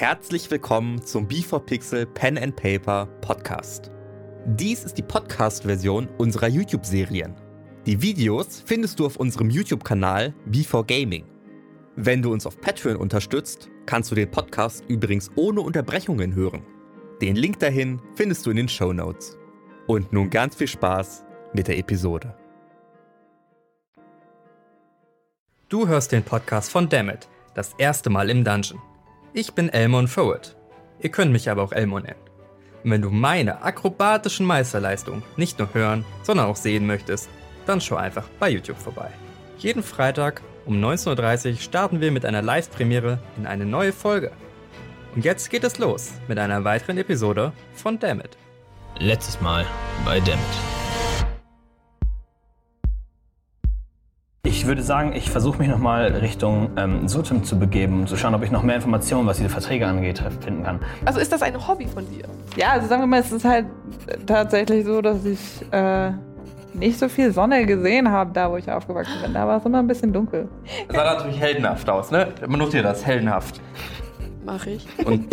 Herzlich willkommen zum B4Pixel Pen and Paper Podcast. Dies ist die Podcast-Version unserer YouTube-Serien. Die Videos findest du auf unserem YouTube-Kanal B4Gaming. Wenn du uns auf Patreon unterstützt, kannst du den Podcast übrigens ohne Unterbrechungen hören. Den Link dahin findest du in den Show Notes. Und nun ganz viel Spaß mit der Episode. Du hörst den Podcast von Dammit, das erste Mal im Dungeon. Ich bin Elmon Forward. Ihr könnt mich aber auch Elmo nennen. Und wenn du meine akrobatischen Meisterleistungen nicht nur hören, sondern auch sehen möchtest, dann schau einfach bei YouTube vorbei. Jeden Freitag um 19.30 Uhr starten wir mit einer Live-Premiere in eine neue Folge. Und jetzt geht es los mit einer weiteren Episode von Dammit. Letztes Mal bei Dammit. Ich würde sagen, ich versuche mich nochmal Richtung ähm, Sutem zu begeben, zu schauen, ob ich noch mehr Informationen, was diese Verträge angeht, finden kann. Also ist das ein Hobby von dir? Ja, also sagen wir mal, es ist halt tatsächlich so, dass ich äh, nicht so viel Sonne gesehen habe, da wo ich aufgewachsen bin. Da war es immer ein bisschen dunkel. Das sah natürlich heldenhaft aus, ne? Man notiert das, heldenhaft. Mach ich. Und,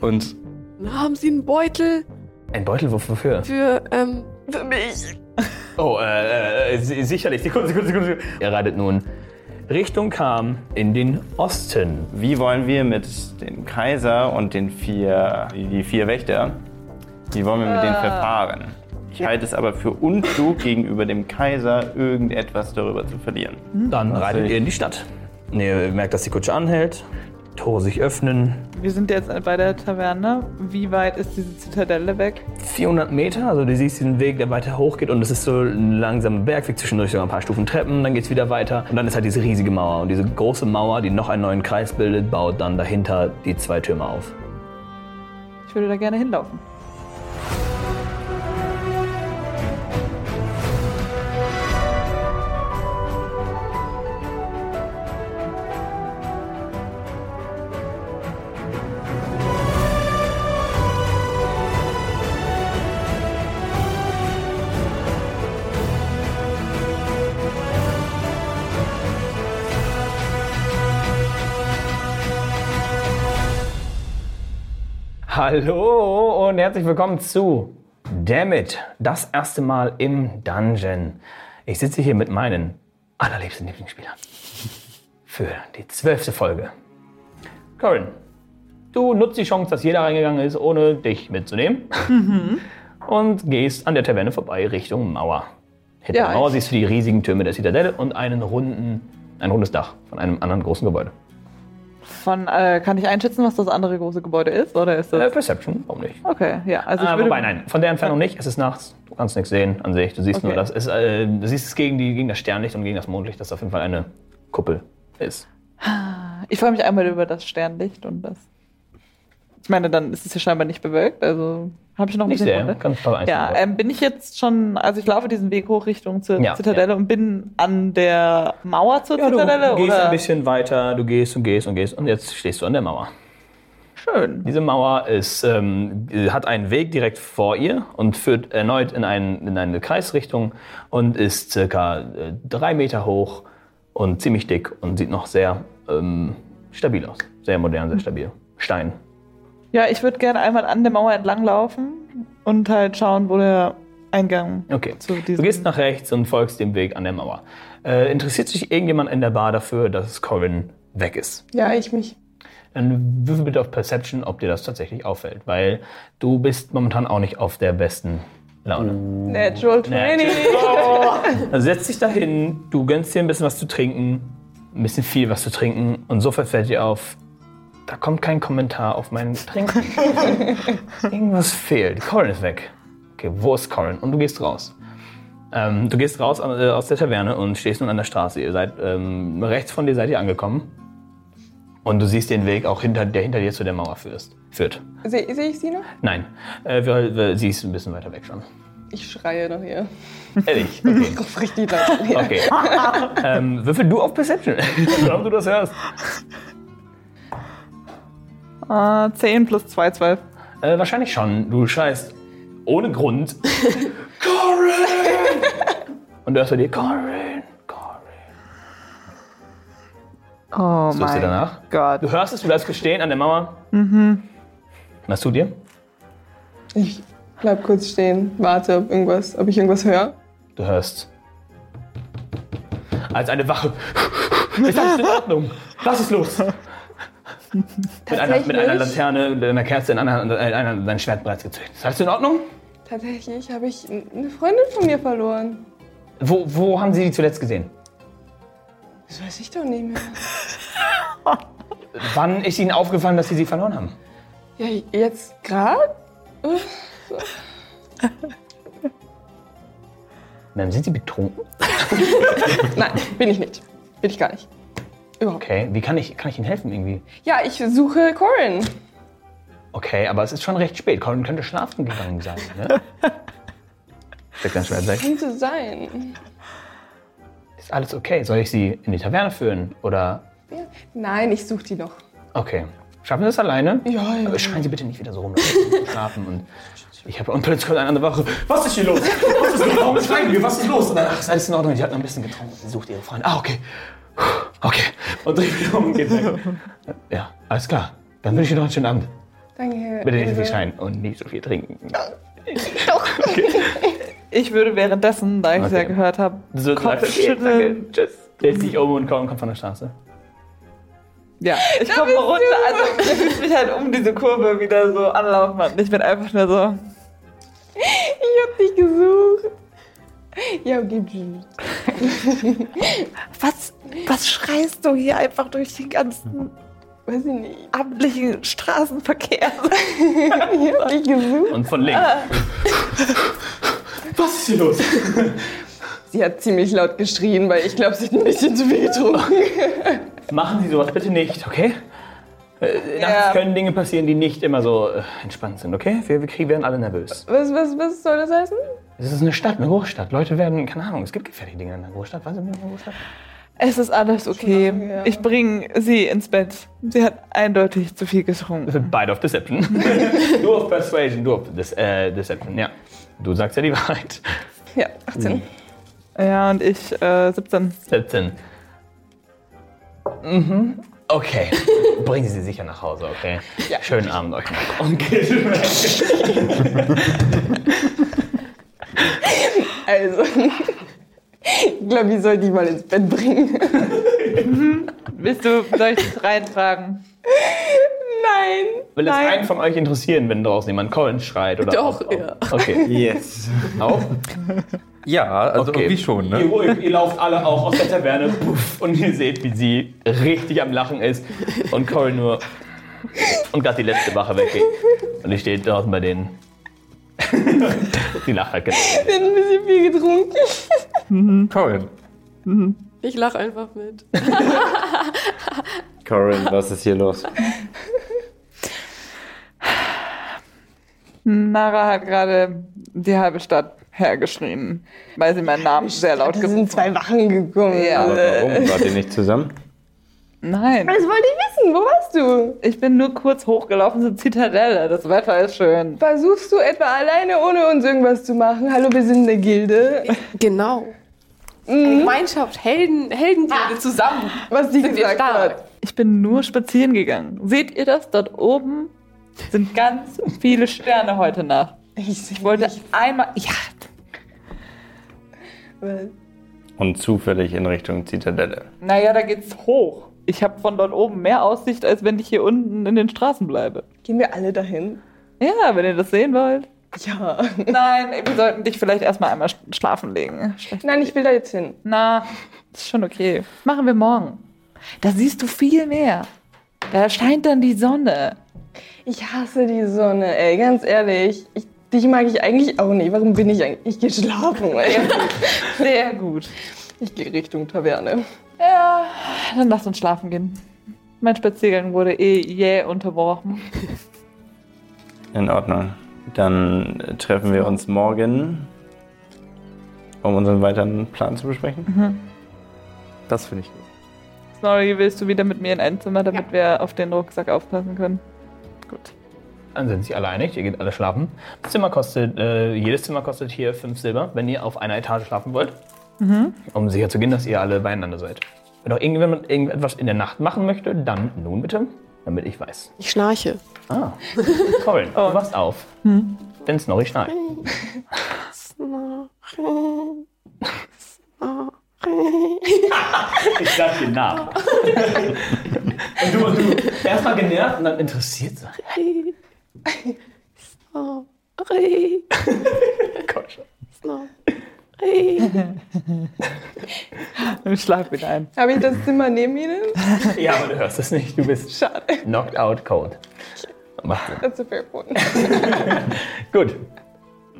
und Na, haben Sie einen Beutel Ein Beutel, wofür? wofür? für, ähm, für mich? Oh, äh, äh, si- sicherlich. Sekunde, Sekunde, Sekunde. Ihr reitet nun Richtung Kam in den Osten. Wie wollen wir mit dem Kaiser und den vier, die vier Wächter, wie wollen wir mit denen verfahren? Ich halte es aber für unklug, gegenüber dem Kaiser irgendetwas darüber zu verlieren. Dann reitet ihr in die Stadt. Und ihr merkt, dass die Kutsche anhält, Tore sich öffnen. Wir sind jetzt bei der Taverne. Wie weit ist diese Zitadelle weg? 400 Meter, also du siehst diesen Weg, der weiter hoch geht und es ist so ein langsamer Bergweg, zwischendurch sogar ein paar Stufen Treppen, dann geht es wieder weiter und dann ist halt diese riesige Mauer und diese große Mauer, die noch einen neuen Kreis bildet, baut dann dahinter die zwei Türme auf. Ich würde da gerne hinlaufen. Hallo und herzlich willkommen zu Dammit, das erste Mal im Dungeon. Ich sitze hier mit meinen allerliebsten Lieblingsspielern für die zwölfte Folge. Corin, du nutzt die Chance, dass jeder reingegangen ist, ohne dich mitzunehmen. Und gehst an der Taverne vorbei Richtung Mauer. Hinter Ja, der Mauer siehst du die riesigen Türme der Zitadelle und einen runden, ein rundes Dach von einem anderen großen Gebäude. Von, äh, kann ich einschätzen, was das andere große Gebäude ist? Oder ist Äh, das. Perception, warum nicht? Okay, ja. Also ich Äh, wobei, nein, von der Entfernung nicht. Es ist nachts. Du kannst nichts sehen an sich. Du siehst nur, Okay. dass es, äh, du siehst es gegen, die, gegen das Sternlicht und gegen das Mondlicht, dass auf jeden Fall eine Kuppel ist. Ich freue mich einmal über das Sternlicht und das. Ich meine, dann ist es ja scheinbar nicht bewölkt, also habe ich noch ein Nicht bisschen sehr, Runde. ganz paar Ja, ähm, bin ich jetzt schon, also ich laufe diesen Weg hoch Richtung zur Ja, Zitadelle und bin an der Mauer zur Ja, du Zitadelle gehst oder? ein bisschen weiter, du gehst und gehst und gehst und jetzt stehst du an der Mauer. Schön. Diese Mauer ist, ähm, hat einen Weg direkt vor ihr und führt erneut in, ein, in eine Kreisrichtung und ist circa äh, drei Meter hoch und ziemlich dick und sieht noch sehr ähm, stabil aus. Sehr modern, sehr stabil. Stein. Ja, ich würde gerne einmal an der Mauer entlang laufen und halt schauen, wo der Eingang Okay. zu Du diesem. gehst nach rechts und folgst dem Weg an der Mauer. Äh, interessiert sich irgendjemand in der Bar dafür, dass Corin weg ist? Ja, ich mich. Dann würfel bitte auf Perception, ob dir das tatsächlich auffällt, weil du bist momentan auch nicht auf der besten Laune. Natural 20. Also setz dich dahin, du gönnst dir ein bisschen was zu trinken, ein bisschen viel was zu trinken und sofort fällt dir auf, da kommt kein Kommentar auf mein Trinken. Irgendwas fehlt. Corin ist weg. Okay, wo ist Corin? Und du gehst raus. Ähm, du gehst raus äh, aus der Taverne und stehst nun an der Straße. Ihr seid ähm, rechts von dir seid ihr angekommen. Und du siehst den Weg auch hinter, der hinter dir zu der Mauer führst, führt. Sehe seh ich sie noch? Nein, äh, wir, wir, sie ist ein bisschen weiter weg schon. Ich schreie nach ihr. Ehrlich? Okay. Ich ruf richtig laut. Okay. ähm, würfel du auf Perception, ob du das hörst. Äh, 10 plus 2, 12. Äh, wahrscheinlich schon. Du schreist ohne Grund. Corin! Und du hörst bei dir, Corin, Corin. Oh Suchst du mein danach? Gott. Du hörst es, du bleibst stehen an der Mauer. Mhm. Was tut ihr? Ich bleib kurz stehen, warte, ob, irgendwas, ob ich irgendwas höre. Du hörst. Als eine Wache. Ist alles in Ordnung? Was ist los? Mit einer, mit einer Laterne, einer Kerze in einer, in einer dein Schwert bereits gezückt. Ist alles in Ordnung? Tatsächlich habe ich eine Freundin von mir verloren. Wo, wo haben Sie die zuletzt gesehen? Das weiß ich doch nicht mehr. Wann ist Ihnen aufgefallen, dass Sie sie verloren haben? Ja, jetzt gerade? Ma'am, sind Sie betrunken? Nein, bin ich nicht. Bin ich gar nicht. Überhaupt. Okay, wie kann ich, kann ich Ihnen helfen irgendwie? Ja, ich suche Corin. Okay, aber es ist schon recht spät. Colin könnte schlafen gegangen sein, ne? Steckt dein Schwert weg. Könnte sein. Ist alles okay? Soll ich Sie in die Taverne führen? Oder. Ja. Nein, ich suche die noch. Okay. Schaffen Sie das alleine? Ja, ja. Aber schreien Sie bitte nicht wieder so rum. Leute. Schlafen und. Ich habe und plötzlich kommt eine andere Wache. Was ist hier los? Was ist los? Warum schreien wir? Was ist los? Und dann, ach, ist alles in Ordnung. Die hat noch ein bisschen getrunken. Sie sucht ihre Freunde. Ah, okay. Okay. Und dreht wieder um und geht weg. Ja, alles klar. Dann wünsche ich dir noch einen schönen Abend. Danke. Bitte nicht so viel schreien und nicht so viel trinken. Ich würde währenddessen, da ich es ja Okay. gehört habe, So, Kopfschütteln. Tschüss. Dreht sich um und kommt kommt von der Straße. Ja, ich komme runter, also ich muss mich halt um diese Kurve wieder so anlaufen und ich bin einfach nur so. Ich hab dich gesucht. Ja, okay, tschüss. Was, was schreist du hier einfach durch den ganzen Weiß ich nicht. abendlichen Straßenverkehr? Ich hab dich gesucht. Und von links. Was ist hier los? Sie hat ziemlich laut geschrien, weil ich glaube, sie hat ein bisschen zu viel getrunken. Machen Sie sowas bitte nicht, okay? Äh, nachts Ja. können Dinge passieren, die nicht immer so äh, entspannt sind, okay? Wir, wir kriegen- werden alle nervös. Was, was, was soll das heißen? Es ist eine Stadt, eine Großstadt. Leute werden, keine Ahnung, es gibt gefährliche Dinge in einer Großstadt. Was ist in einer Großstadt? Es ist alles okay. Schon, ja. Ich bringe sie ins Bett. Sie hat eindeutig zu viel getrunken. Wir sind beide auf Deception. du auf Persuasion, du auf Dis äh, Deception, ja. Du sagst ja die Wahrheit. Ja, 18. Ja, und ich äh, 17. 17. Mhm. Okay. Bringen Sie sie sicher nach Hause, okay? Schönen Abend euch noch. Und geht weg. Also, ich glaube, ich soll die mal ins Bett bringen. Willst du, soll ich das reintragen? Nein. Will es Nein. einen von euch interessieren, wenn draußen jemand Colin schreit? Oder Doch, auch, ja. Okay. Yes. Auch? Ja, also Okay. irgendwie schon, ne? Ihr, ihr, ihr lauft alle auch aus der Taverne puff, und ihr seht, wie sie richtig am Lachen ist und Cory nur und gerade die letzte Wache weggeht. Und ich stehe draußen bei denen. Die lacht halt genau. Ich habe ein bisschen viel getrunken. Corin. Ich lache einfach mit. Corin, was ist hier los? Nara hat gerade die halbe Stadt hergeschrien, weil sie meinen Namen sehr laut Da gerufen sind zwei Wachen gekommen. Ja. Aber warum? Wart ihr nicht zusammen? Nein, Das wollte ich wissen. Wo warst du? ich bin nur kurz hochgelaufen zur Zitadelle. Das Wetter ist schön. Versuchst du etwa alleine, ohne uns irgendwas zu machen? Hallo, wir sind eine Gilde. Genau. Eine Gemeinschaft, Helden, Heldengilde zusammen. Was die Sind gesagt hat. Ich bin nur spazieren gegangen. Seht ihr das? Dort oben sind ganz viele Sterne heute Nacht. Ich, Ich wollte einmal. Ja, Und zufällig in Richtung Zitadelle. naja, da geht's hoch. Ich habe von dort oben mehr Aussicht, als wenn ich hier unten in den Straßen bleibe. Gehen wir alle dahin? Ja, wenn ihr das sehen wollt. Ja. Nein, wir sollten dich vielleicht erstmal einmal sch- schlafen legen. Schlecht. Nein, ich will da jetzt hin. Na, ist schon okay. Machen wir morgen. Da siehst du viel mehr. Da scheint dann die Sonne. Ich hasse die Sonne, ey, ganz ehrlich. Ich, dich mag ich eigentlich auch nicht. Warum bin ich eigentlich? Ich gehe schlafen, ey. Sehr gut. Ich gehe Richtung Taverne. Ja, dann lass uns schlafen gehen. Mein Spaziergang wurde eh jäh unterbrochen. In Ordnung. Dann treffen wir uns morgen, um unseren weiteren Plan zu besprechen. Das finde ich gut. Sorry, willst du wieder mit mir in ein Zimmer, damit wir auf den Rucksack aufpassen können? Gut. Dann sind sie alle einig, ihr geht alle schlafen. Das Zimmer kostet, äh, jedes Zimmer kostet hier 5 Silber, wenn ihr auf einer Etage schlafen wollt. Um sicher zu gehen, dass ihr alle beieinander seid. Wenn noch irgendjemand irgendetwas in der Nacht machen möchte, dann nun bitte, damit ich weiß. Ich schnarche. Ah, Colin, du wachst auf. Denn Snorri schnarcht. Ich sag dir nach. und du, und du erstmal genervt und dann interessiert. Gott. Und schlaf wieder ein. Habe ich das Zimmer neben Ihnen? Ja, aber du hörst es nicht. Du bist Schade. knocked out cold. That's a fair point. Gut.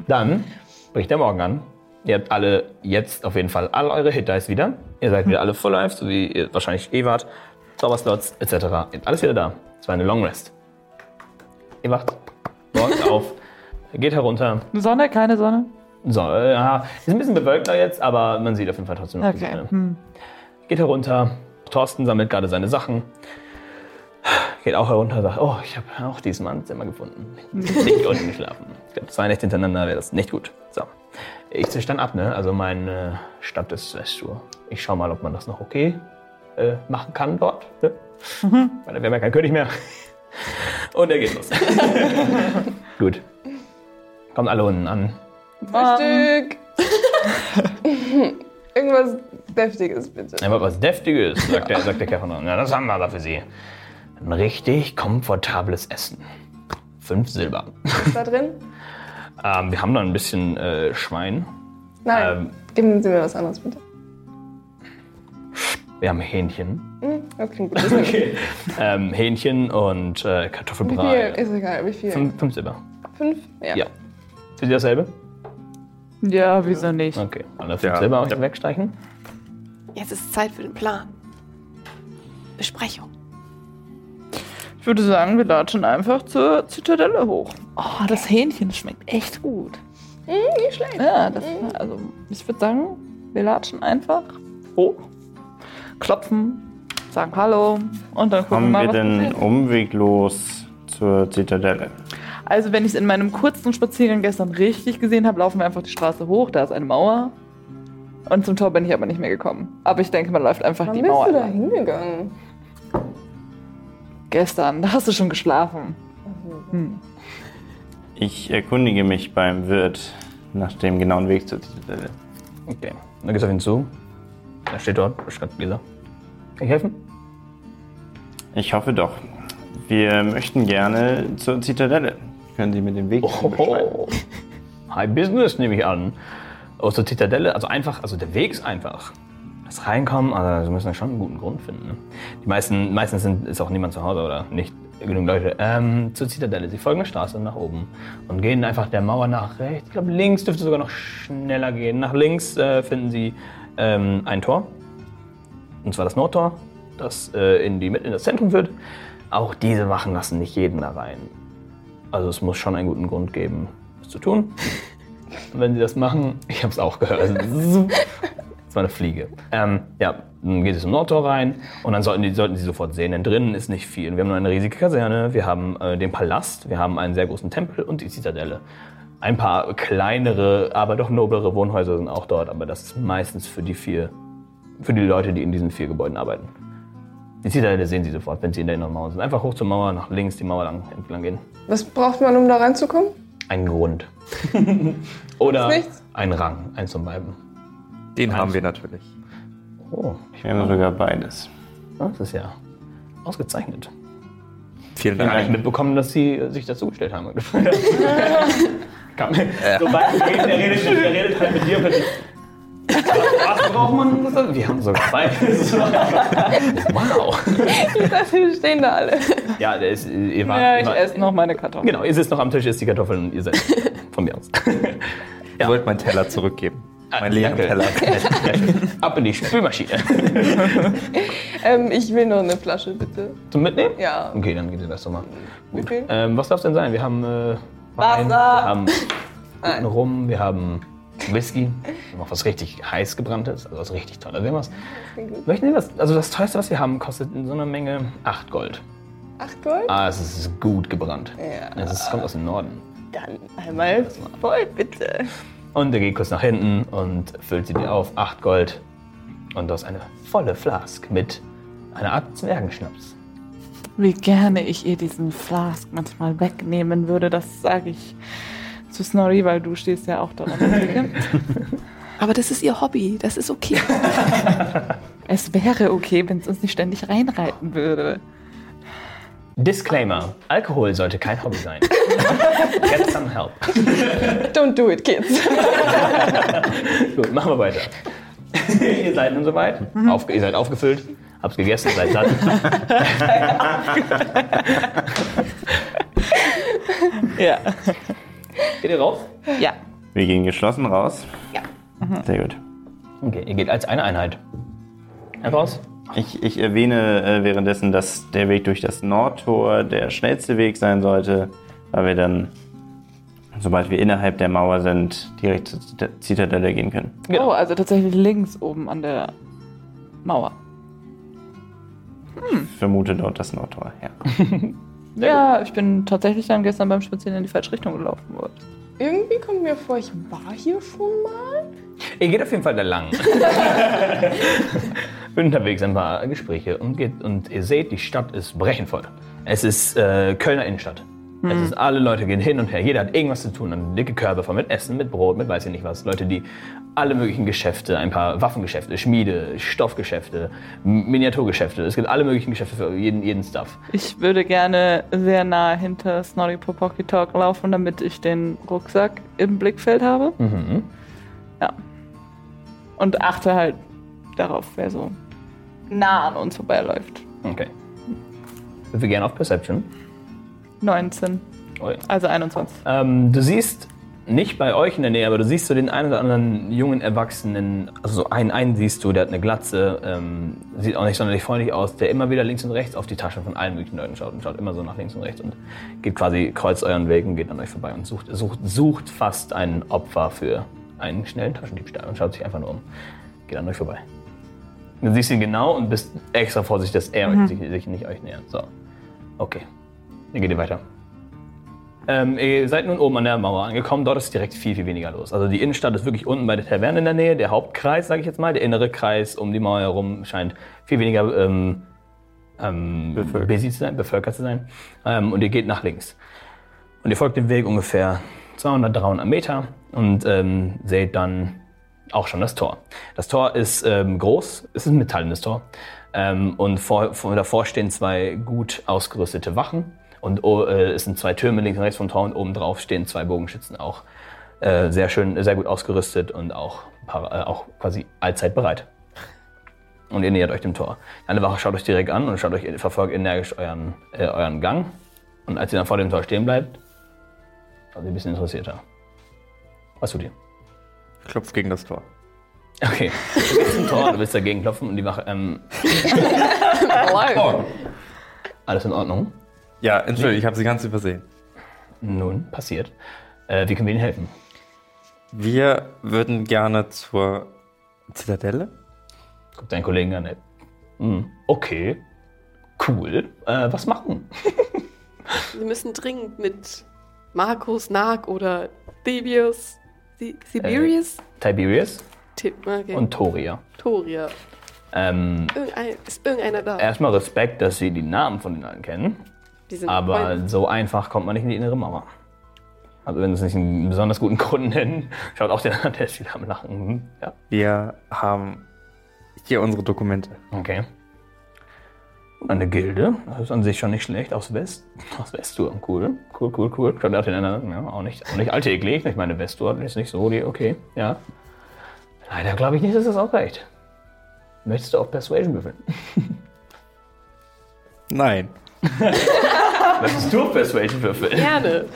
Dann bricht der Morgen an. Ihr habt alle jetzt auf jeden Fall all eure Hit Dice wieder. Ihr seid wieder alle Full Life, so wie ihr wahrscheinlich eh wart. Zauberslots etc. Ihr habt alles wieder da. Es war eine Long Rest. Ihr wacht morgens auf, geht herunter. Sonne, keine Sonne? So, äh, ja, ist ein bisschen bewölkter jetzt, aber man sieht auf jeden Fall trotzdem noch die Okay. Sonne. Hm. Geht herunter. Thorsten sammelt gerade seine Sachen. Geht auch herunter, sagt, oh, ich habe auch dieses Mannzimmer gefunden. Nicht unten geschlafen. Ich glaube, zwei Nächte hintereinander wäre das nicht gut. So. Ich zisch dann ab, ne? Also meine Stadt ist Westur. Ich schau mal, ob man das noch okay äh, machen kann dort. Ne? Weil dann wäre mir kein König mehr. Und er geht los. gut. Kommt alle unten an. Frühstück. Irgendwas Deftiges, bitte. Aber was Deftiges, sagt der, sagt der Kerl. Ja, das haben wir aber für Sie. Ein richtig komfortables Essen. Fünf Silber. Ist da drin? Ähm, wir haben da ein bisschen äh, Schwein. Nein. Ähm, Geben Sie mir was anderes, bitte. wir haben Hähnchen. Hm, das klingt gut. Das ich. Ähm, Hähnchen und äh, Wie Kartoffelbrei. viel? Ist egal, wie viel? Fünf, fünf Silber. Fünf? Ja. Ja. Für Sie dasselbe? Ja, wieso nicht? Okay. Alle fünf Ja. Silber euch wegstreichen. Jetzt ist Zeit für den Plan. Besprechung. Ich würde sagen, wir latschen einfach zur Zitadelle hoch. Oh, das Hähnchen schmeckt echt gut. Hm, nicht schlecht. Ja, das, also ich würde sagen, wir latschen einfach hoch, klopfen, sagen Hallo und dann gucken Kommen mal, wir was denn umweglos zur Zitadelle? Also wenn ich es in meinem kurzen Spaziergang gestern richtig gesehen habe, laufen wir einfach die Straße hoch, da ist eine Mauer. Und zum Tor bin ich aber nicht mehr gekommen. Aber ich denke, man läuft einfach Wann die bist Mauer. du da hingegangen? Gestern, da hast du schon geschlafen. Hm. Ich erkundige mich beim Wirt nach dem genauen Weg zur Zitadelle. Okay. Dann gehst du auf ihn zu. Er steht dort, beschreibt Gläser. Kann ich helfen? Ich hoffe doch. Wir möchten gerne zur Zitadelle. Können Sie mir den Weg beschreiben? Oh. High Business nehme ich an. Aus der Zitadelle, also einfach, also der Weg ist einfach. Das Reinkommen, also Sie müssen ja schon einen guten Grund finden. Ne? Die meisten, meistens sind, ist auch niemand zu Hause oder nicht genug Leute. Ähm, zur Zitadelle. Sie folgen der Straße nach oben und gehen einfach der Mauer nach rechts. Ich glaube, links dürfte sogar noch schneller gehen. Nach links äh, finden Sie ähm, ein Tor. Und zwar das Nordtor, das äh, in, die, in das Zentrum führt. Auch diese Wachen lassen nicht jeden da rein. Also es muss schon einen guten Grund geben, das zu tun. Und wenn sie das machen, ich habe es auch gehört. Also, das war eine Fliege. Ähm, ja, dann geht es zum Nordtor rein und dann sollten, die, sollten sie sofort sehen, denn drinnen ist nicht viel. Wir haben nur eine riesige Kaserne, wir haben äh, den Palast, wir haben einen sehr großen Tempel und die Zitadelle. Ein paar kleinere, aber doch noblere Wohnhäuser sind auch dort, aber das ist meistens für die vier, für die Leute, die in diesen vier Gebäuden arbeiten. Die Zitadelle sehen sie sofort, wenn sie in der inneren Mauer sind. Einfach hoch zur Mauer, nach links die Mauer lang, entlang gehen. Was braucht man, um da reinzukommen? Ein Grund. Oder ein Rang, eins von beiden. Den haben wir natürlich. Oh, Wir haben sogar beides. das ist ja ausgezeichnet. Vielen Ich habe gar nicht Dank. mitbekommen, dass sie sich dazugestellt haben. Sobald er redet, er redet, er halt mit dir plötzlich. Was braucht man? Das? Wir haben sogar beides. wow. Ich dachte, wir stehen da alle. Ja, der ist, ihr wart, Ja, ich wart- esse noch meine Kartoffeln. Genau, ihr sitzt noch am Tisch, isst die Kartoffeln und ihr seid von mir aus. Ich wollte meinen Teller zurückgeben. Meinen leeren Danke. Teller. Ab in die Spülmaschine. Ähm, ich will noch eine Flasche, bitte. Zum Mitnehmen? Ja. Okay, dann geht ihr das doch mal. Wie viel? Ähm, was darf es denn sein? Wir haben äh, Wein, wir Wasser. haben guten Rum, wir haben Whisky, auch was richtig heiß gebranntes, also was richtig tolles. Wir haben was. Möchten Sie was? Also das teuerste, was wir haben, kostet in so einer Menge 8 Gold. Acht Gold? Ah, es ist gut gebrannt. Ja. Es ist, kommt aus dem Norden. Dann einmal voll, bitte. Und er geht kurz nach hinten und füllt sie dir auf. 8 Gold. Und du hast eine volle Flask mit einer Art Zwergenschnaps. Wie gerne ich ihr diesen Flask manchmal wegnehmen würde, das sage ich zu Snorri, weil du stehst ja auch daran. Aber das ist ihr Hobby, das ist okay. es wäre okay, wenn es uns nicht ständig reinreiten würde. Disclaimer: Alkohol sollte kein Hobby sein. Get some help. Don't do it, kids. Gut, machen wir weiter. ihr seid nun soweit. Auf, ihr seid aufgefüllt, habt's gegessen, seid satt. Ja. Geht ihr raus? Ja. Wir gehen geschlossen raus. Ja. Sehr gut. Okay, ihr geht als eine Einheit. Raus. Ich, ich erwähne äh, währenddessen, dass der Weg durch das Nordtor der schnellste Weg sein sollte, weil wir dann, sobald wir innerhalb der Mauer sind, direkt zur Zitadelle gehen können. Genau. Oh, also tatsächlich links oben an der Mauer. Ich vermute dort das Nordtor, ja. Ja, ich bin tatsächlich dann gestern beim Spazieren in die falsche Richtung gelaufen. worden. Irgendwie kommt mir vor, ich war hier schon mal. Ihr geht auf jeden Fall da lang. Unterwegs ein paar Gespräche und, geht, und ihr seht, die Stadt ist brechenvoll. Es ist äh, Kölner Innenstadt. Es ist, alle Leute gehen hin und her. Jeder hat irgendwas zu tun. Eine dicke Körbe voll mit Essen, mit Brot, mit weiß ich nicht was. Leute, die alle möglichen Geschäfte, ein paar Waffengeschäfte, Schmiede, Stoffgeschäfte, Miniaturgeschäfte. Es gibt alle möglichen Geschäfte für jeden, jeden Stuff. Ich würde gerne sehr nah hinter Snorri Popoki Talk laufen, damit ich den Rucksack im Blickfeld habe. Mhm. Ja. Und achte halt darauf, wer so nah an uns vorbeiläuft. Okay. Wir gerne auf Perception. 19, Ui. also 21. Ähm, du siehst nicht bei euch in der Nähe, aber du siehst so den einen oder anderen jungen Erwachsenen, also so einen, einen siehst du, der hat eine Glatze, ähm, sieht auch nicht sonderlich freundlich aus, der immer wieder links und rechts auf die Taschen von allen möglichen Leuten schaut und schaut immer so nach links und rechts und geht quasi kreuzt euren Weg und geht an euch vorbei und sucht, sucht, sucht fast ein Opfer für einen schnellen Taschendiebstahl und schaut sich einfach nur um. Geht an euch vorbei. Du siehst ihn genau und bist extra vorsichtig, dass er sich, sich nicht euch nähert. So. Okay. Dann geht ihr weiter. Ähm, ihr seid nun oben an der Mauer angekommen. Dort ist direkt viel, viel weniger los. Also die Innenstadt ist wirklich unten bei der Taverne in der Nähe. Der Hauptkreis, sage ich jetzt mal, der innere Kreis um die Mauer herum scheint viel weniger ähm, ähm, Bevölkert. busy zu sein, bevölkert zu sein. Ähm, und ihr geht nach links. Und ihr folgt dem Weg ungefähr 200, 300 Meter und ähm, seht dann auch schon das Tor. Das Tor ist ähm, groß, es ist ein metallenes Tor. Ähm, und vor, vor, davor stehen zwei gut ausgerüstete Wachen. Und oh, äh, es sind zwei Türme links und rechts vom Tor und oben drauf stehen zwei Bogenschützen auch. Äh, sehr schön, sehr gut ausgerüstet und auch, para, äh, auch quasi allzeit bereit. Und ihr nähert euch dem Tor. Eine Wache schaut euch direkt an und schaut euch, verfolgt energisch euren, äh, euren Gang. Und als ihr dann vor dem Tor stehen bleibt, schaut ihr ein bisschen interessierter. Was tut ihr? Klopft gegen das Tor. Okay. Du gehst zum Tor, du willst dagegen klopfen und die Wache, ähm, alles in Ordnung? Ja, Entschuldigung, ich habe sie ganz übersehen. Nun, passiert. Äh, wie können wir Ihnen helfen? Wir würden gerne zur Zitadelle. Guckt deinen Kollegen an. ey. Hm, okay. Cool. Äh, was machen? Wir müssen dringend mit Markus, Nag oder Debius, Si- Siberius, Tiberius Ti- okay. und Toria. Toria. Ähm, Irgendein, ist irgendeiner da? erstmal Respekt, dass Sie die Namen von den allen kennen. Die sind Aber Freunde. so einfach kommt man nicht in die innere Mauer. Also wenn Sie es nicht einen besonders guten Grund nennen, schaut auch der an, der ist wieder am Lachen. Hm, Ja, Wir haben hier unsere Dokumente. okay. Und eine Gilde, das ist an sich schon nicht schlecht, aus West, aus Westur. Cool, cool, cool, cool. Schaut auch den anderen, ja, auch nicht, auch nicht alltäglich. Ich meine, Westur ist nicht so die, okay, ja. Leider glaube ich nicht, dass das ausreicht. Möchtest du auf Persuasion würfeln? Nein. Möchtest du auf Persuasion würfeln? Gerne.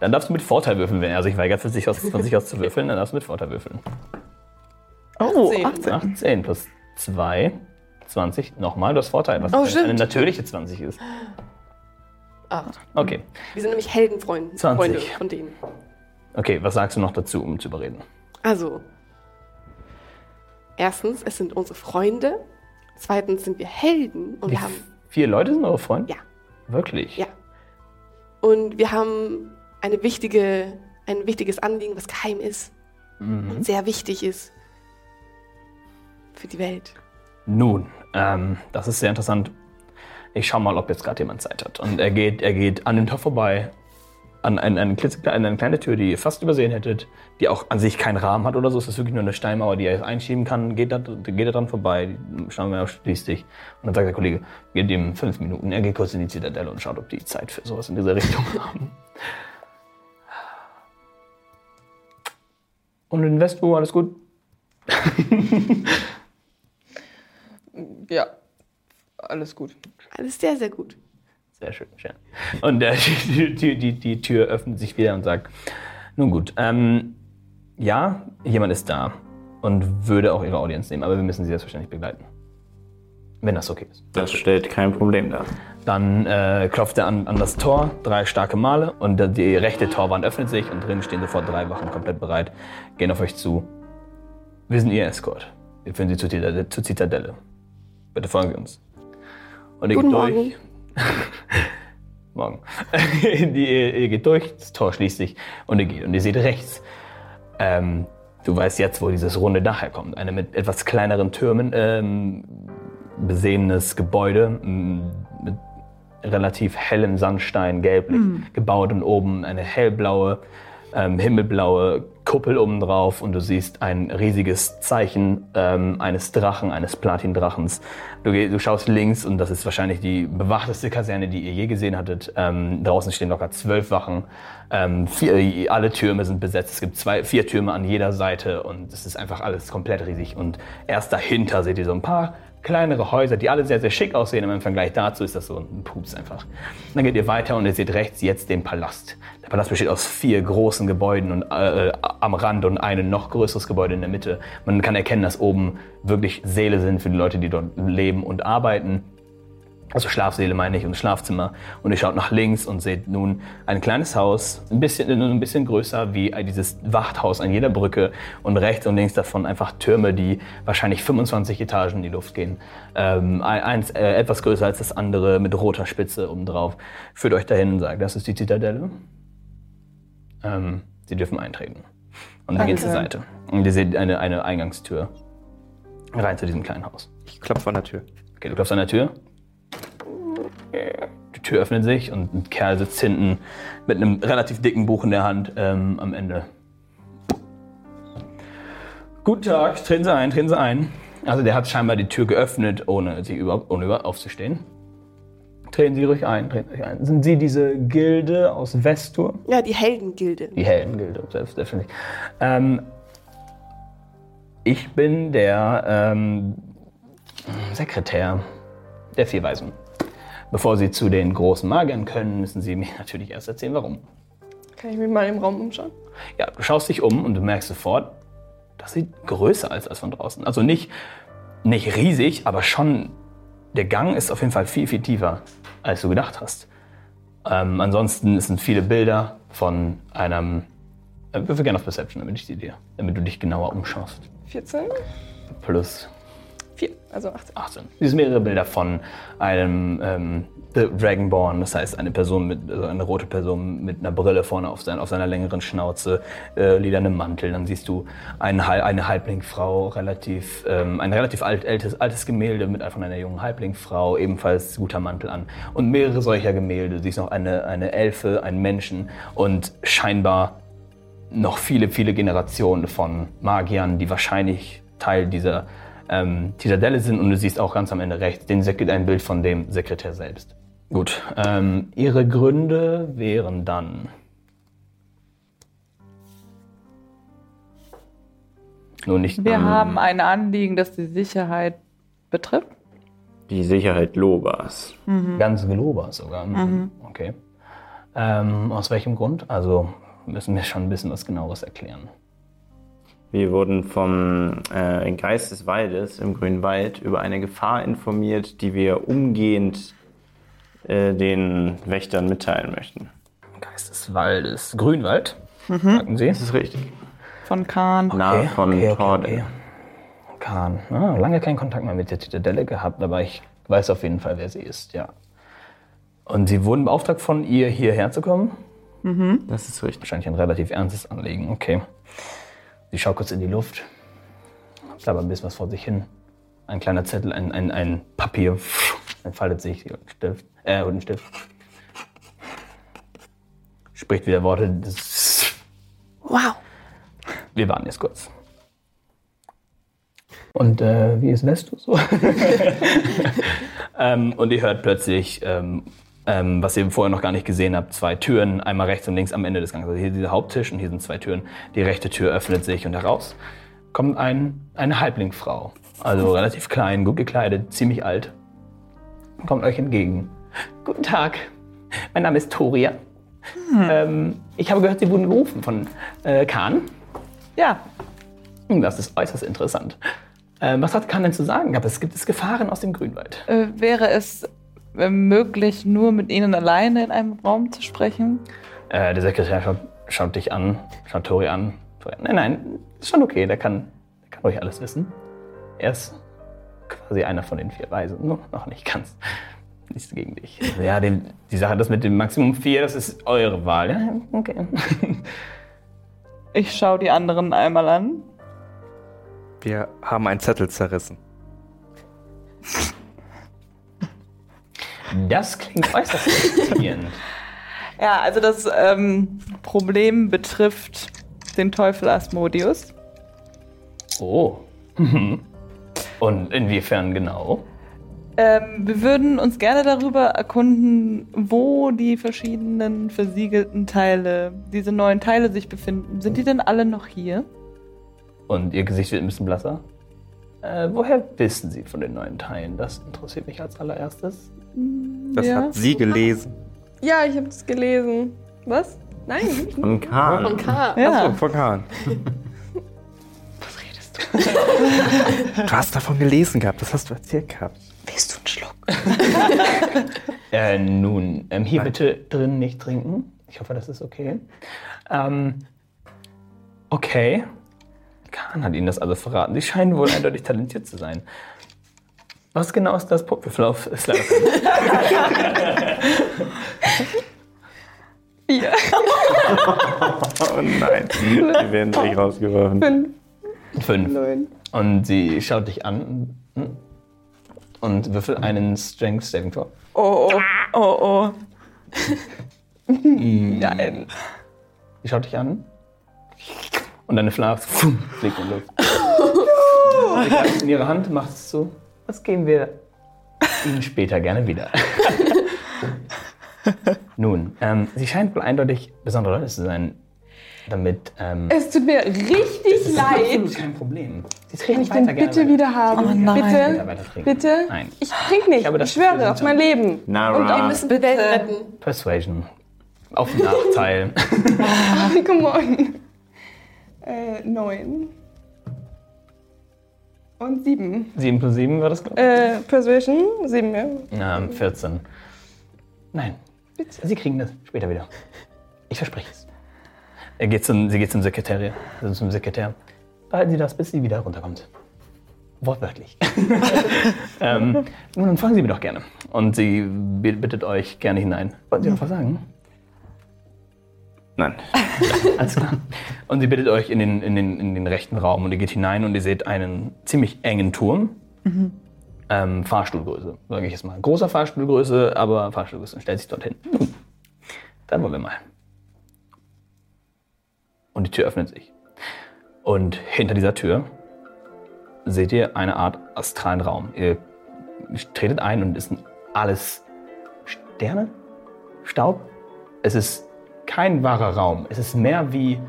Dann darfst du mit Vorteil würfeln, wenn er sich weigert, von sich aus, von sich aus zu würfeln, dann darfst du mit Vorteil würfeln. Oh, 18. 18. 18 plus 2, 20. Nochmal, du hast Vorteil, was Oh, eine stimmt. natürliche 20 ist. Acht. Okay. Wir sind nämlich Heldenfreunde 20. Freunde von denen. Okay, was sagst du noch dazu, um zu überreden? Also, erstens, es sind unsere Freunde. Zweitens sind wir Helden und wir haben, Vier Leute sind eure Freunde? Ja. Wirklich? ja. Und wir haben eine wichtige, ein wichtiges Anliegen, was geheim ist Mhm. und sehr wichtig ist. für die Welt. Nun, ähm, das ist sehr interessant. Ich schau mal, ob jetzt gerade jemand Zeit hat. Und er geht, er geht an dem Tor vorbei, an eine, eine, klitzekle- eine kleine Tür, die ihr fast übersehen hättet, die auch an sich keinen Rahmen hat oder so. Es ist wirklich nur eine Steinmauer, die er einschieben kann. Geht da, geht da dran vorbei, schauen wir mal, schließt dich. Und dann sagt der Kollege, geht ihm fünf Minuten. Er geht kurz in die Zitadelle und schaut, ob die Zeit für sowas in dieser Richtung haben. Und in Westbu alles gut? Ja, alles gut. Alles sehr, sehr gut. Sehr schön, schön. Und äh, die, die, die, die Tür öffnet sich wieder und sagt, nun gut, ähm, ja, jemand ist da und würde auch ihre Audienz nehmen, aber wir müssen sie selbstverständlich begleiten. Wenn das okay ist. Das stellt kein Problem dar. Dann äh, klopft er an, an das Tor, drei starke Male und äh, die rechte Torwand öffnet sich und drin stehen sofort drei Wachen komplett bereit, gehen auf euch zu. Wir sind ihr Escort. Wir führen sie zur Zitadelle. Zur Zitadelle. Bitte folgen Sie uns. Und ihr Guten geht Morgen. durch. Morgen. die, ihr, ihr geht durch, das Tor schließt sich und ihr geht. Und ihr seht rechts. Ähm, du weißt jetzt, wo dieses runde Dach herkommt. Eine mit etwas kleineren Türmen ähm, besehenes Gebäude mit relativ hellem Sandstein, gelblich gebaut und oben eine hellblaue, ähm, himmelblaue Kuppel obendrauf und du siehst ein riesiges Zeichen ähm, eines Drachen, eines Platindrachens. Du, du schaust links und das ist wahrscheinlich die bewachteste Kaserne, die ihr je gesehen hattet. Ähm, draußen stehen locker zwölf Wachen. Ähm, vier, alle Türme sind besetzt. Es gibt zwei, vier Türme an jeder Seite und es ist einfach alles komplett riesig. Und erst dahinter seht ihr so ein paar kleinere Häuser, die alle sehr, sehr schick aussehen, aber im Vergleich dazu ist das so ein Pups einfach. Dann geht ihr weiter und ihr seht rechts jetzt den Palast. Der Palast besteht aus vier großen Gebäuden und, äh, am Rand und ein noch größeres Gebäude in der Mitte. Man kann erkennen, dass oben wirklich Säle sind für die Leute, die dort leben und arbeiten. Also Schlafsäle meine ich und Schlafzimmer. Und ihr schaut nach links und seht nun ein kleines Haus, ein bisschen, nur ein bisschen größer wie dieses Wachthaus an jeder Brücke. Und rechts und links davon einfach Türme, die wahrscheinlich 25 Etagen in die Luft gehen. Ähm, ein- eins äh, etwas größer als das andere mit roter Spitze obendrauf. Führt euch dahin und sagt, das ist die Zitadelle. Ähm, Sie dürfen eintreten. Und dann geht zur Seite. Und ihr seht eine, eine Eingangstür rein zu diesem kleinen Haus. Ich klopfe an der Tür. Okay, du klopfst an der Tür. Die Tür öffnet sich und ein Kerl sitzt hinten mit einem relativ dicken Buch in der Hand ähm, am Ende. Guten Tag, treten Sie ein, treten Sie ein. Also der hat scheinbar die Tür geöffnet, ohne sie überhaupt ohne über aufzustehen. Treten Sie ruhig ein, treten Sie ruhig ein. Sind Sie diese Gilde aus Vestur? Ja, die Heldengilde. Die Heldengilde, selbstverständlich. Ähm, ich bin der ähm, Sekretär der vier Weisen. Bevor Sie zu den großen Magiern können, müssen Sie mir natürlich erst erzählen, warum. Kann ich mich mal im Raum umschauen? Ja, du schaust dich um und du merkst sofort, das sieht größer als das von draußen. Also nicht, nicht riesig, aber schon, der Gang ist auf jeden Fall viel, viel tiefer, als du gedacht hast. Ähm, ansonsten sind viele Bilder von einem, äh, würfel gerne auf Perception, damit ich die dir, damit du dich genauer umschaust. 14? Plus 4, also 18. 18. Es sind mehrere Bilder von einem ähm, The Dragonborn, das heißt eine Person mit, also eine rote Person mit einer Brille vorne auf, sein, auf seiner längeren Schnauze, äh, lilanem Mantel. Dann siehst du einen, eine Halblingfrau, relativ, ähm, ein relativ alt, altes, altes Gemälde mit von einer jungen Halblingfrau, ebenfalls guter Mantel an. Und mehrere solcher Gemälde. Du siehst noch eine, eine Elfe, einen Menschen und scheinbar noch viele, viele Generationen von Magiern, die wahrscheinlich Teil dieser ähm, Zitadelle sind. Und du siehst auch ganz am Ende rechts den Sek ein Bild von dem Sekretär selbst. Gut, ähm, ihre Gründe wären dann. Nun nicht. Wir ähm, haben ein Anliegen, das die Sicherheit betrifft. Die Sicherheit Lobas. Ganz Glober sogar. Mhm. Okay. Ähm, aus welchem Grund? Also müssen wir schon ein bisschen was genaueres erklären. Wir wurden vom äh, Geist des Waldes im Grünen Wald über eine Gefahr informiert, die wir umgehend äh, den Wächtern mitteilen möchten. Geist des Waldes. Grünwald, sagten Sie? Das ist richtig. Von Kahn. Nah von okay, okay, Torde. okay. Kahn. Ah, lange keinen Kontakt mehr mit der Zitadelle gehabt, aber ich weiß auf jeden Fall, wer sie ist, ja. Und Sie wurden beauftragt von ihr, hierher zu kommen? Das ist richtig. Wahrscheinlich ein relativ ernstes Anliegen, okay. Sie schaut kurz in die Luft, aber ein bisschen was vor sich hin. ein kleiner Zettel, ein, ein, ein Papier, entfaltet sich und Stift, äh, und ein Stift. Spricht wieder Worte. Wow. wir waren jetzt kurz. Und äh, wie ist Vestus so? ähm, und ihr hört plötzlich, ähm, ähm, was ihr vorher noch gar nicht gesehen habt, zwei Türen, einmal rechts und links am Ende des Ganges. Also hier dieser Haupttisch und hier sind zwei Türen. Die rechte Tür öffnet sich und heraus kommt ein, eine Halblingfrau. Also relativ klein, gut gekleidet, ziemlich alt. Kommt euch entgegen. Guten Tag, mein Name ist Toria. Ähm, ich habe gehört, Sie wurden gerufen von äh, Khan. Ja, Hm, Das ist äußerst interessant. Ähm, was hat Khan denn zu sagen? Aber es gibt es Gefahren aus dem Grünwald. äh, wäre es möglich, nur mit Ihnen alleine in einem Raum zu sprechen? Äh, der Sekretär schaut, schaut dich an, schaut Tori an. Nein, nein, ist schon okay, der kann, der kann ruhig alles wissen. Er ist quasi einer von den vier Weisen, nur noch nicht ganz. Nichts gegen dich. Also, ja, dem, die Sache, das mit dem Maximum vier, das ist eure Wahl. Ja, okay. Ich schaue die anderen einmal an. Wir haben einen Zettel zerrissen. Das klingt äußerst faszinierend. Ja, also das ähm, Problem betrifft den Teufel Asmodeus. Oh. Mhm. Und inwiefern genau? Ähm, wir würden uns gerne darüber erkunden, wo die verschiedenen versiegelten Teile, diese neuen Teile sich befinden. Sind die denn alle noch hier? Und ihr Gesicht wird ein bisschen blasser. Äh, woher wissen Sie von den neuen Teilen? Das interessiert mich als allererstes. Das Ja. hat sie gelesen. Ja, ich habe das gelesen. Was? Nein. Von Kahn. Und K. Ja. Achso, von Kahn. Was redest du? Du hast davon gelesen gehabt, das hast du erzählt gehabt. Willst du einen Schluck? Äh, nun, ähm, hier bitte drin nicht trinken. Ich hoffe, das ist okay. Ähm, okay. Kahn hat Ihnen das alles verraten. Sie scheinen wohl eindeutig talentiert zu sein. Was genau ist das Puppenwürfel auf Slider? Vier. Oh nein, die werden gleich rausgeworfen. Fünf. Fünf. Neun. Und sie schaut dich an und würfel einen Strength Saving Throw. Oh, oh, oh, oh. Nein. Sie schaut dich an und deine Flasche fliegt in die Luft. Sie greift in ihre Hand, macht es so. Das geben wir Ihnen später gerne wieder. Nun, ähm, sie scheint wohl eindeutig besondere Leute zu sein, damit. Ähm, Es tut mir richtig absolut leid. kein Problem. Sie Kann treten ich den weiter gerne bitte weiter. wieder haben? Oh nein. Bitte? trinken. Bitte? Nein. Ich trinke nicht. Ich, das schwöre Gefühl, auf mein Leben. Wir Nara. müssen die Welt retten. Persuasion. Auf Nachteil. Come on. Äh, neun. Und sieben. 7 plus 7 war das, glaube Äh, Persuasion? Sieben, ja. ich. Ja, 14. Nein. Sie kriegen das später wieder. Ich verspreche es. Er geht zum, sie geht zum Sekretär. Zum Sekretär. Behalten Sie das, bis sie wieder runterkommt. Wortwörtlich. ähm, nun, dann fragen Sie mir doch gerne. Und sie bittet euch gerne hinein. Wollen Sie noch was sagen? Nein. Alles klar. Und sie bittet euch in den, in, den, in den rechten Raum und ihr geht hinein und ihr seht einen ziemlich engen Turm. Ähm, Fahrstuhlgröße, sage ich jetzt mal. Großer Fahrstuhlgröße, aber Fahrstuhlgröße. Und stellt sich dorthin. Dann wollen wir mal. Und die Tür öffnet sich. Und hinter dieser Tür seht ihr eine Art astralen Raum. Ihr tretet ein und es sind alles Sterne, Staub. Es ist kein wahrer Raum. Es ist mehr wie,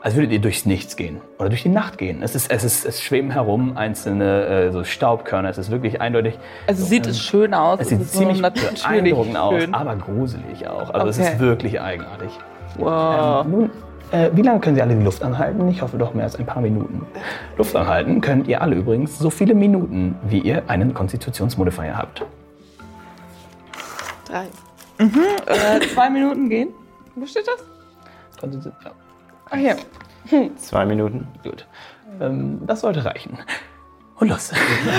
als würdet ihr durchs Nichts gehen oder durch die Nacht gehen. Es, ist, es, ist, es schweben herum einzelne äh, so Staubkörner. Es ist wirklich eindeutig. Also sieht es schön aus. Es sieht ist so ziemlich natürlich beeindruckend aus, schön. aber gruselig auch. Also es Okay. ist wirklich eigenartig. Wow. Ähm, nun, äh, wie lange können Sie alle die Luft anhalten? Ich hoffe doch mehr als ein paar Minuten. Luft anhalten könnt ihr alle übrigens so viele Minuten, wie ihr einen Konstitutionsmodifier habt. Drei. Äh, zwei Minuten gehen. Wo steht das? Konstitu- ja, Ach ja. Zwei Minuten. gut. Ähm, das sollte reichen. Und los.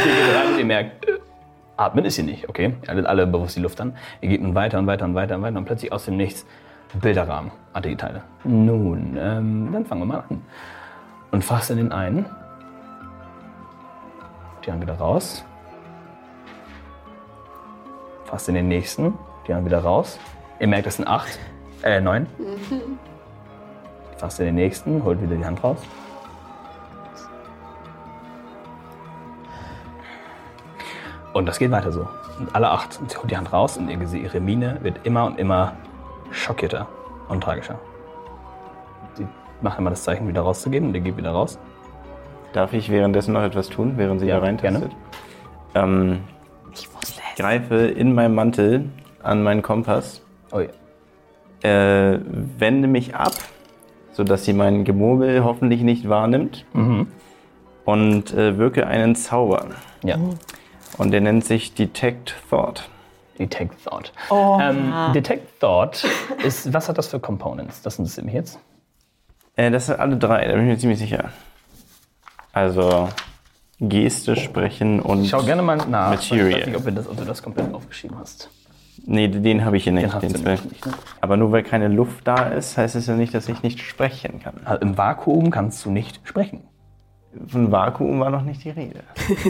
ihr merkt, atmen ist hier nicht, okay? Ihr haltet alle bewusst die Luft an. Ihr geht nun weiter und weiter und weiter und weiter und plötzlich aus dem Nichts Bilderrahmen, Teile. Nun, ähm, dann fangen wir mal an. Und fasst in den einen. die Hand wieder raus. Fast in den nächsten, die Hand wieder raus. Ihr merkt, das sind acht, äh, neun. Fast in den nächsten, holt wieder die Hand raus. Und das geht weiter so. Und alle acht. Und sie holt die Hand raus und ihre Miene wird immer und immer schockierter und tragischer. Sie macht immer das Zeichen, wieder rauszugehen und ihr geht wieder raus. Darf ich währenddessen noch etwas tun, während sie Ja, da reintastet? gerne. Ähm, Ich wusste ich greife in meinem Mantel an meinen Kompass, Oh ja. Äh, wende mich ab, sodass sie mein Gemurmel hoffentlich nicht wahrnimmt Mhm. und äh, wirke einen Zauber. Ja. Und der nennt sich Detect Thought. Detect Thought. Oh. Ähm, Detect Thought ist, was hat das für Components? Das interessiert mich jetzt. Äh, das sind alle drei, da bin ich mir ziemlich sicher. Also Geste, Sprechen und. Schau gerne mal nach. Material. Ich weiß nicht, ob, wir das, ob du das komplett aufgeschrieben hast. Nee, den habe ich hier nicht. Den den nicht, ne? Aber nur weil keine Luft da ist, heißt es ja nicht, dass ich nicht sprechen kann. Also Im Vakuum kannst du nicht sprechen. Von Vakuum war noch nicht die Rede.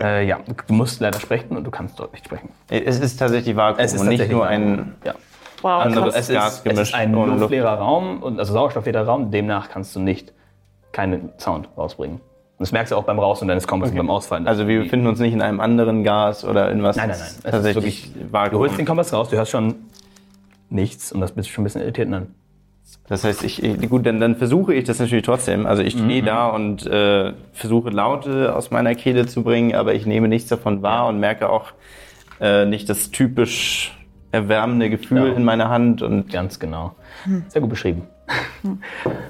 Äh, ja, du musst leider sprechen und du kannst dort nicht sprechen. Es ist tatsächlich Vakuum und nicht nur ein Ja. Wow, anderes Es ist, es ist ein und Luft. luftleerer Raum, und, also sauerstoffleerer Raum, demnach kannst du nicht keinen Sound rausbringen. Und das merkst du auch beim Raus und deines Kompasses beim Ausfallen. Also wir befinden uns nicht in einem anderen Gas oder in was. Nein, nein, nein. Ist Tatsächlich Vakuum. du holst den Kompass raus, du hörst schon nichts und das bist schon ein bisschen irritiert. Dann. Das heißt, ich, ich- gut, dann, dann versuche ich das natürlich trotzdem. Also ich Mhm. stehe da und äh, versuche Laute aus meiner Kehle zu bringen, aber ich nehme nichts davon wahr und merke auch äh, nicht das typisch erwärmende Gefühl Ja. in meiner Hand. Und Ganz genau. Sehr gut beschrieben.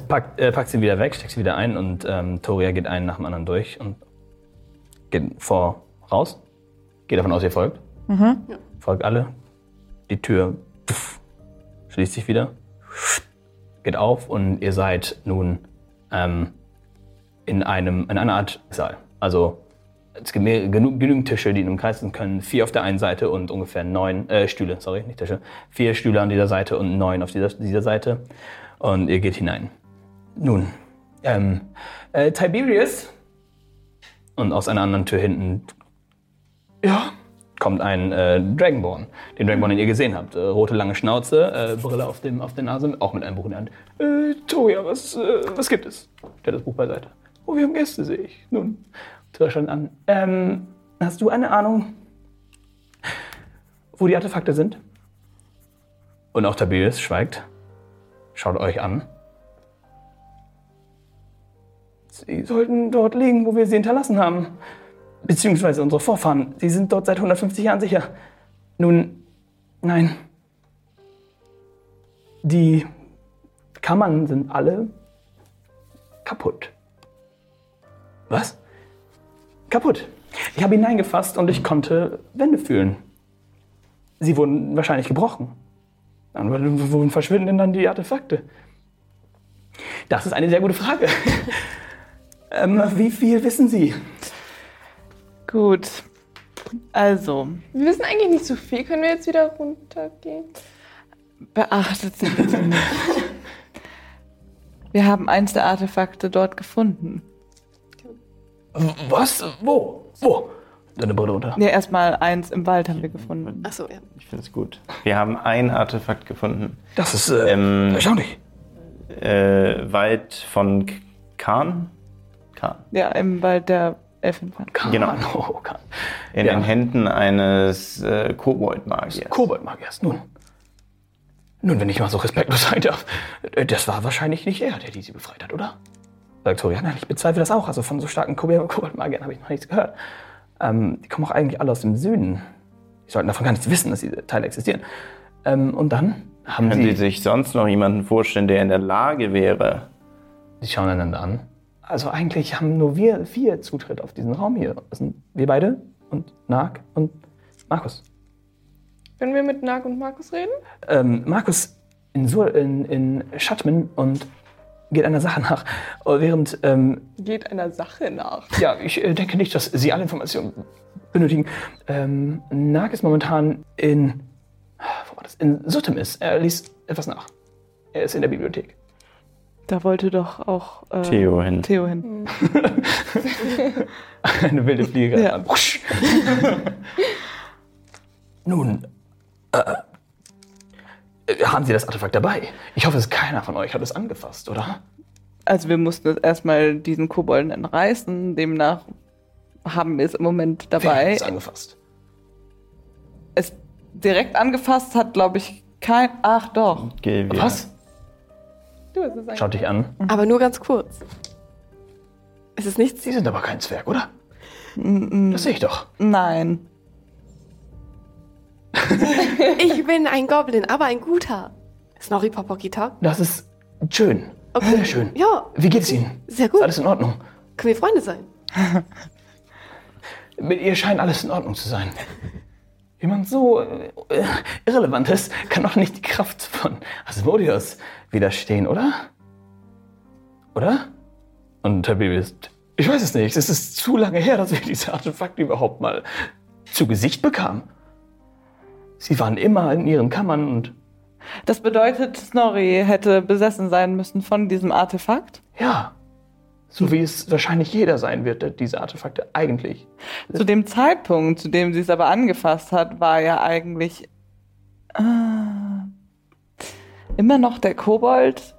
Packt, äh, packt sie wieder weg, steckt sie wieder ein und ähm, Toria geht einen nach dem anderen durch und geht vor raus. Geht davon aus, ihr folgt. Folgt alle. Die Tür pff, schließt sich wieder. Geht auf und ihr seid nun ähm, in, einem, in einer Art Saal. Also es gibt mehr, genug, genügend Tische, die in einem Kreis sind können. Vier auf der einen Seite und ungefähr neun äh, Stühle, sorry, nicht Tische. Vier Stühle an dieser Seite und neun auf dieser, dieser Seite. Und ihr geht hinein. Nun, ähm, äh, Tiberius. Und aus einer anderen Tür hinten, ja, kommt ein äh, Dragonborn. Den Dragonborn, den ihr gesehen habt. Äh, rote, lange Schnauze, äh, Brille auf, dem, auf der Nase, auch mit einem Buch in der Hand. Äh, Toja, was, äh, was gibt es? Stellt das Buch beiseite. Oh, wir haben Gäste, sehe ich. Nun, Tür schon an. Ähm, hast du eine Ahnung, wo die Artefakte sind? Und auch Tiberius schweigt. Schaut euch an. Sie sollten dort liegen, wo wir sie hinterlassen haben. Beziehungsweise unsere Vorfahren. Sie sind dort seit 150 Jahren sicher. Nun, nein. Die Kammern sind alle kaputt. Was? Kaputt. Ich habe hineingefasst und ich konnte Wände fühlen. Sie wurden wahrscheinlich gebrochen. Dann wohin verschwinden denn dann die Artefakte? Das ist eine sehr gute Frage. ähm, wie viel wissen Sie? Gut. Also, Wir wissen eigentlich nicht so viel. Können wir jetzt wieder runtergehen? beachtet Sie bitte nicht. Wir haben eins der Artefakte dort gefunden. Was? Wo? Wo? Deine Brille unter. Ja, erstmal eins im Wald haben wir gefunden. Achso, ja. ich finde es gut. Wir haben ein Artefakt gefunden. Das ist äh, Ähm, erstaunlich. äh, weit von K- Kahn? Kahn. Ja, im Wald der Elfenwand. Genau. Oh, kann. In Ja. den Händen eines äh, Koboldmagiers. Koboldmagiers, nun. Nun, wenn ich mal so respektlos sein darf. äh, Das war wahrscheinlich nicht er, der die sie befreit hat, oder? Sagt Tori, nein, ich bezweifle das auch. Also von so starken Kobold- Koboldmagiern habe ich noch nichts gehört. Ähm, die kommen auch eigentlich alle aus dem Süden. Die sollten davon gar nichts wissen, dass diese Teile existieren. Ähm, und dann haben Können sie... Sie sich sonst noch jemanden vorstellen, der in der Lage wäre? Sie schauen einander an. Also eigentlich haben nur wir vier Zutritt auf diesen Raum hier. Das sind wir beide und Nag und Markus. Können wir mit Nag und Markus reden? Ähm, Markus in, Sur in, in Schattman und geht einer Sache nach. Während, ähm, Geht einer Sache nach. ja, ich äh, denke nicht, dass Sie alle Informationen benötigen. Ähm, Nag ist momentan in, wo war das? In Suttemis. Er liest etwas nach. Er ist in der Bibliothek. Da wollte doch auch äh, Theo hin. Theo hin. Eine wilde Fliege. Ja. Nun, äh, äh, haben Sie das Artefakt dabei? Ich hoffe, es keiner von euch hat es angefasst, oder? Also wir mussten erstmal diesen Kobolden entreißen. Demnach haben wir es im Moment Wer hat dabei. es angefasst? Es direkt angefasst hat, glaube ich, kein. Ach doch. Wieder. Was? Du hast es eigentlich. Schaut dich an. Aber nur ganz kurz. Es ist nichts. Sie sind aber kein Zwerg, oder? Das sehe ich doch. Nein. Ich bin ein Goblin, aber ein guter. Snorri Popokitok. Das ist schön. Okay. Sehr schön. Ja, Wie geht's Ihnen? sehr Ist gut. alles in Ordnung? Können wir Freunde sein? Mit ihr scheint alles in Ordnung zu sein. Jemand so äh, Irrelevantes kann doch nicht die Kraft von Asmodeus widerstehen, oder? Oder? Und Herr Bibis, ich weiß es nicht. Es ist zu lange her, dass wir diese Artefakte überhaupt mal zu Gesicht bekamen. Sie waren immer in ihren Kammern und Das bedeutet, Snorri hätte besessen sein müssen von diesem Artefakt. ja, so wie es wahrscheinlich jeder sein wird, der diese Artefakte eigentlich. Zu dem Zeitpunkt, zu dem sie es aber angefasst hat, war ja eigentlich äh, immer noch der Kobold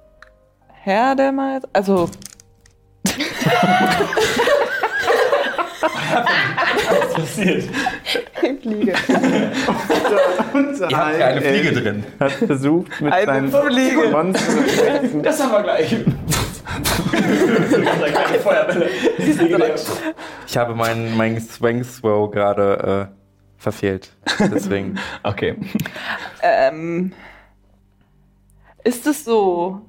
Herr der Meister. Also Passiert. Fliege. Ihr habt ja eine Fliege drin. Hat versucht, mit Eine seinen Fliege. Das Monster haben wir gleich. Ich habe meinen mein Swang Throw gerade äh, verfehlt. Deswegen. Okay. ähm, ist es so,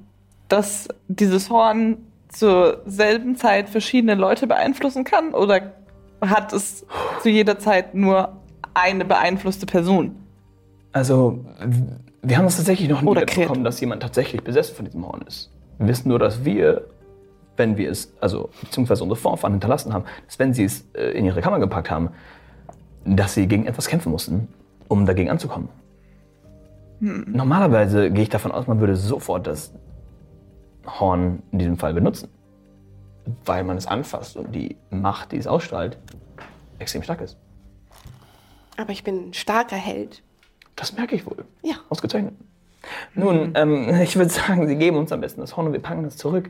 dass dieses Horn zur selben Zeit verschiedene Leute beeinflussen kann? Oder hat es zu jeder Zeit nur eine beeinflusste Person? Also, wir haben es tatsächlich noch nie Oder mitbekommen, dass jemand tatsächlich besessen von diesem Horn ist. Wir wissen nur, dass wir, wenn wir es, also beziehungsweise unsere Vorfahren hinterlassen haben, dass wenn sie es äh, in ihre Kammer gepackt haben, dass sie gegen etwas kämpfen mussten, um dagegen anzukommen. Normalerweise gehe ich davon aus, man würde sofort das Horn in diesem Fall benutzen. Weil man es anfasst und die Macht, die es ausstrahlt, extrem stark ist. Aber ich bin ein starker Held. Das merke ich wohl. Ja. Ausgezeichnet. Nun, ähm, ich würde sagen, Sie geben uns am besten das Horn und wir packen es zurück.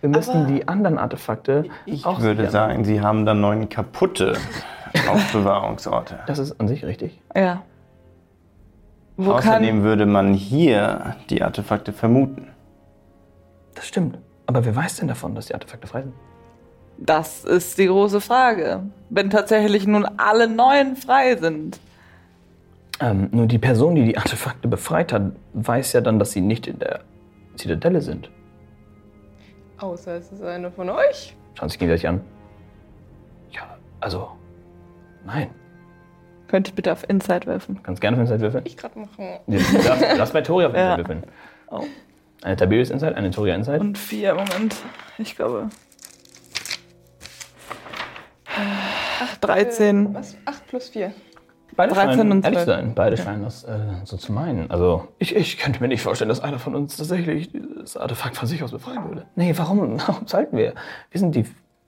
Wir müssen Aber die anderen Artefakte Ich auch würde sichern. sagen, sie haben dann neun kaputte Aufbewahrungsorte. Das ist an sich richtig. Ja. Wo Außerdem kann, würde man hier die Artefakte vermuten. Das stimmt. Aber wer weiß denn davon, dass die Artefakte frei sind? das ist die große Frage. Wenn tatsächlich nun alle neun frei sind. Ähm, nur die Person, die die Artefakte befreit hat, weiß ja dann, dass sie nicht in der Zitadelle sind. Außer es ist eine von euch. Schauen Sie sich gegenseitig an. Ja, also, nein. Könnt ihr bitte auf Inside werfen? Ganz gerne auf Inside würfeln. Ich gerade machen. Lass, lass bei Tori auf Inside Ja. würfeln. Oh. Eine Tiberius Inside, eine Toria Inside. Und vier, Moment. Ich glaube. 13. Was? 8 plus 4. Beide 13 scheinen und ehrlich 12. sein. Beide scheinen das äh, so zu meinen. Also, ich, ich könnte mir nicht vorstellen, dass einer von uns tatsächlich dieses Artefakt von sich aus befreien würde. Nee, warum, warum sollten wir? Wir sind die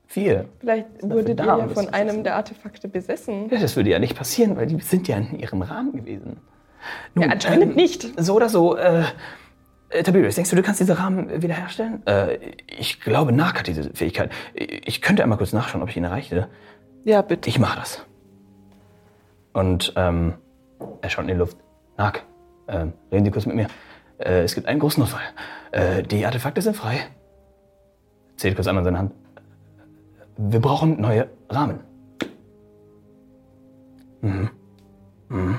vier. Vielleicht ihr um ja von einem der Artefakte besessen. Ja, das würde ja nicht passieren, weil die sind ja in ihrem Rahmen gewesen. Nun, Ja, anscheinend ähm, nicht. So oder so, äh, äh, Tiberius, denkst du, du kannst diese Rahmen wiederherstellen? Äh, ich glaube, Nark hat diese Fähigkeit. Ich könnte einmal kurz nachschauen, ob ich ihn erreiche. Ja, bitte. Ich mache das. Und ähm, er schaut in die Luft. Nark, ähm, reden Sie kurz mit mir. Äh, es gibt einen großen Notfall. Äh, die Artefakte sind frei. Zählt kurz einmal in seine Hand. Wir brauchen neue Rahmen. Mhm. Mhm.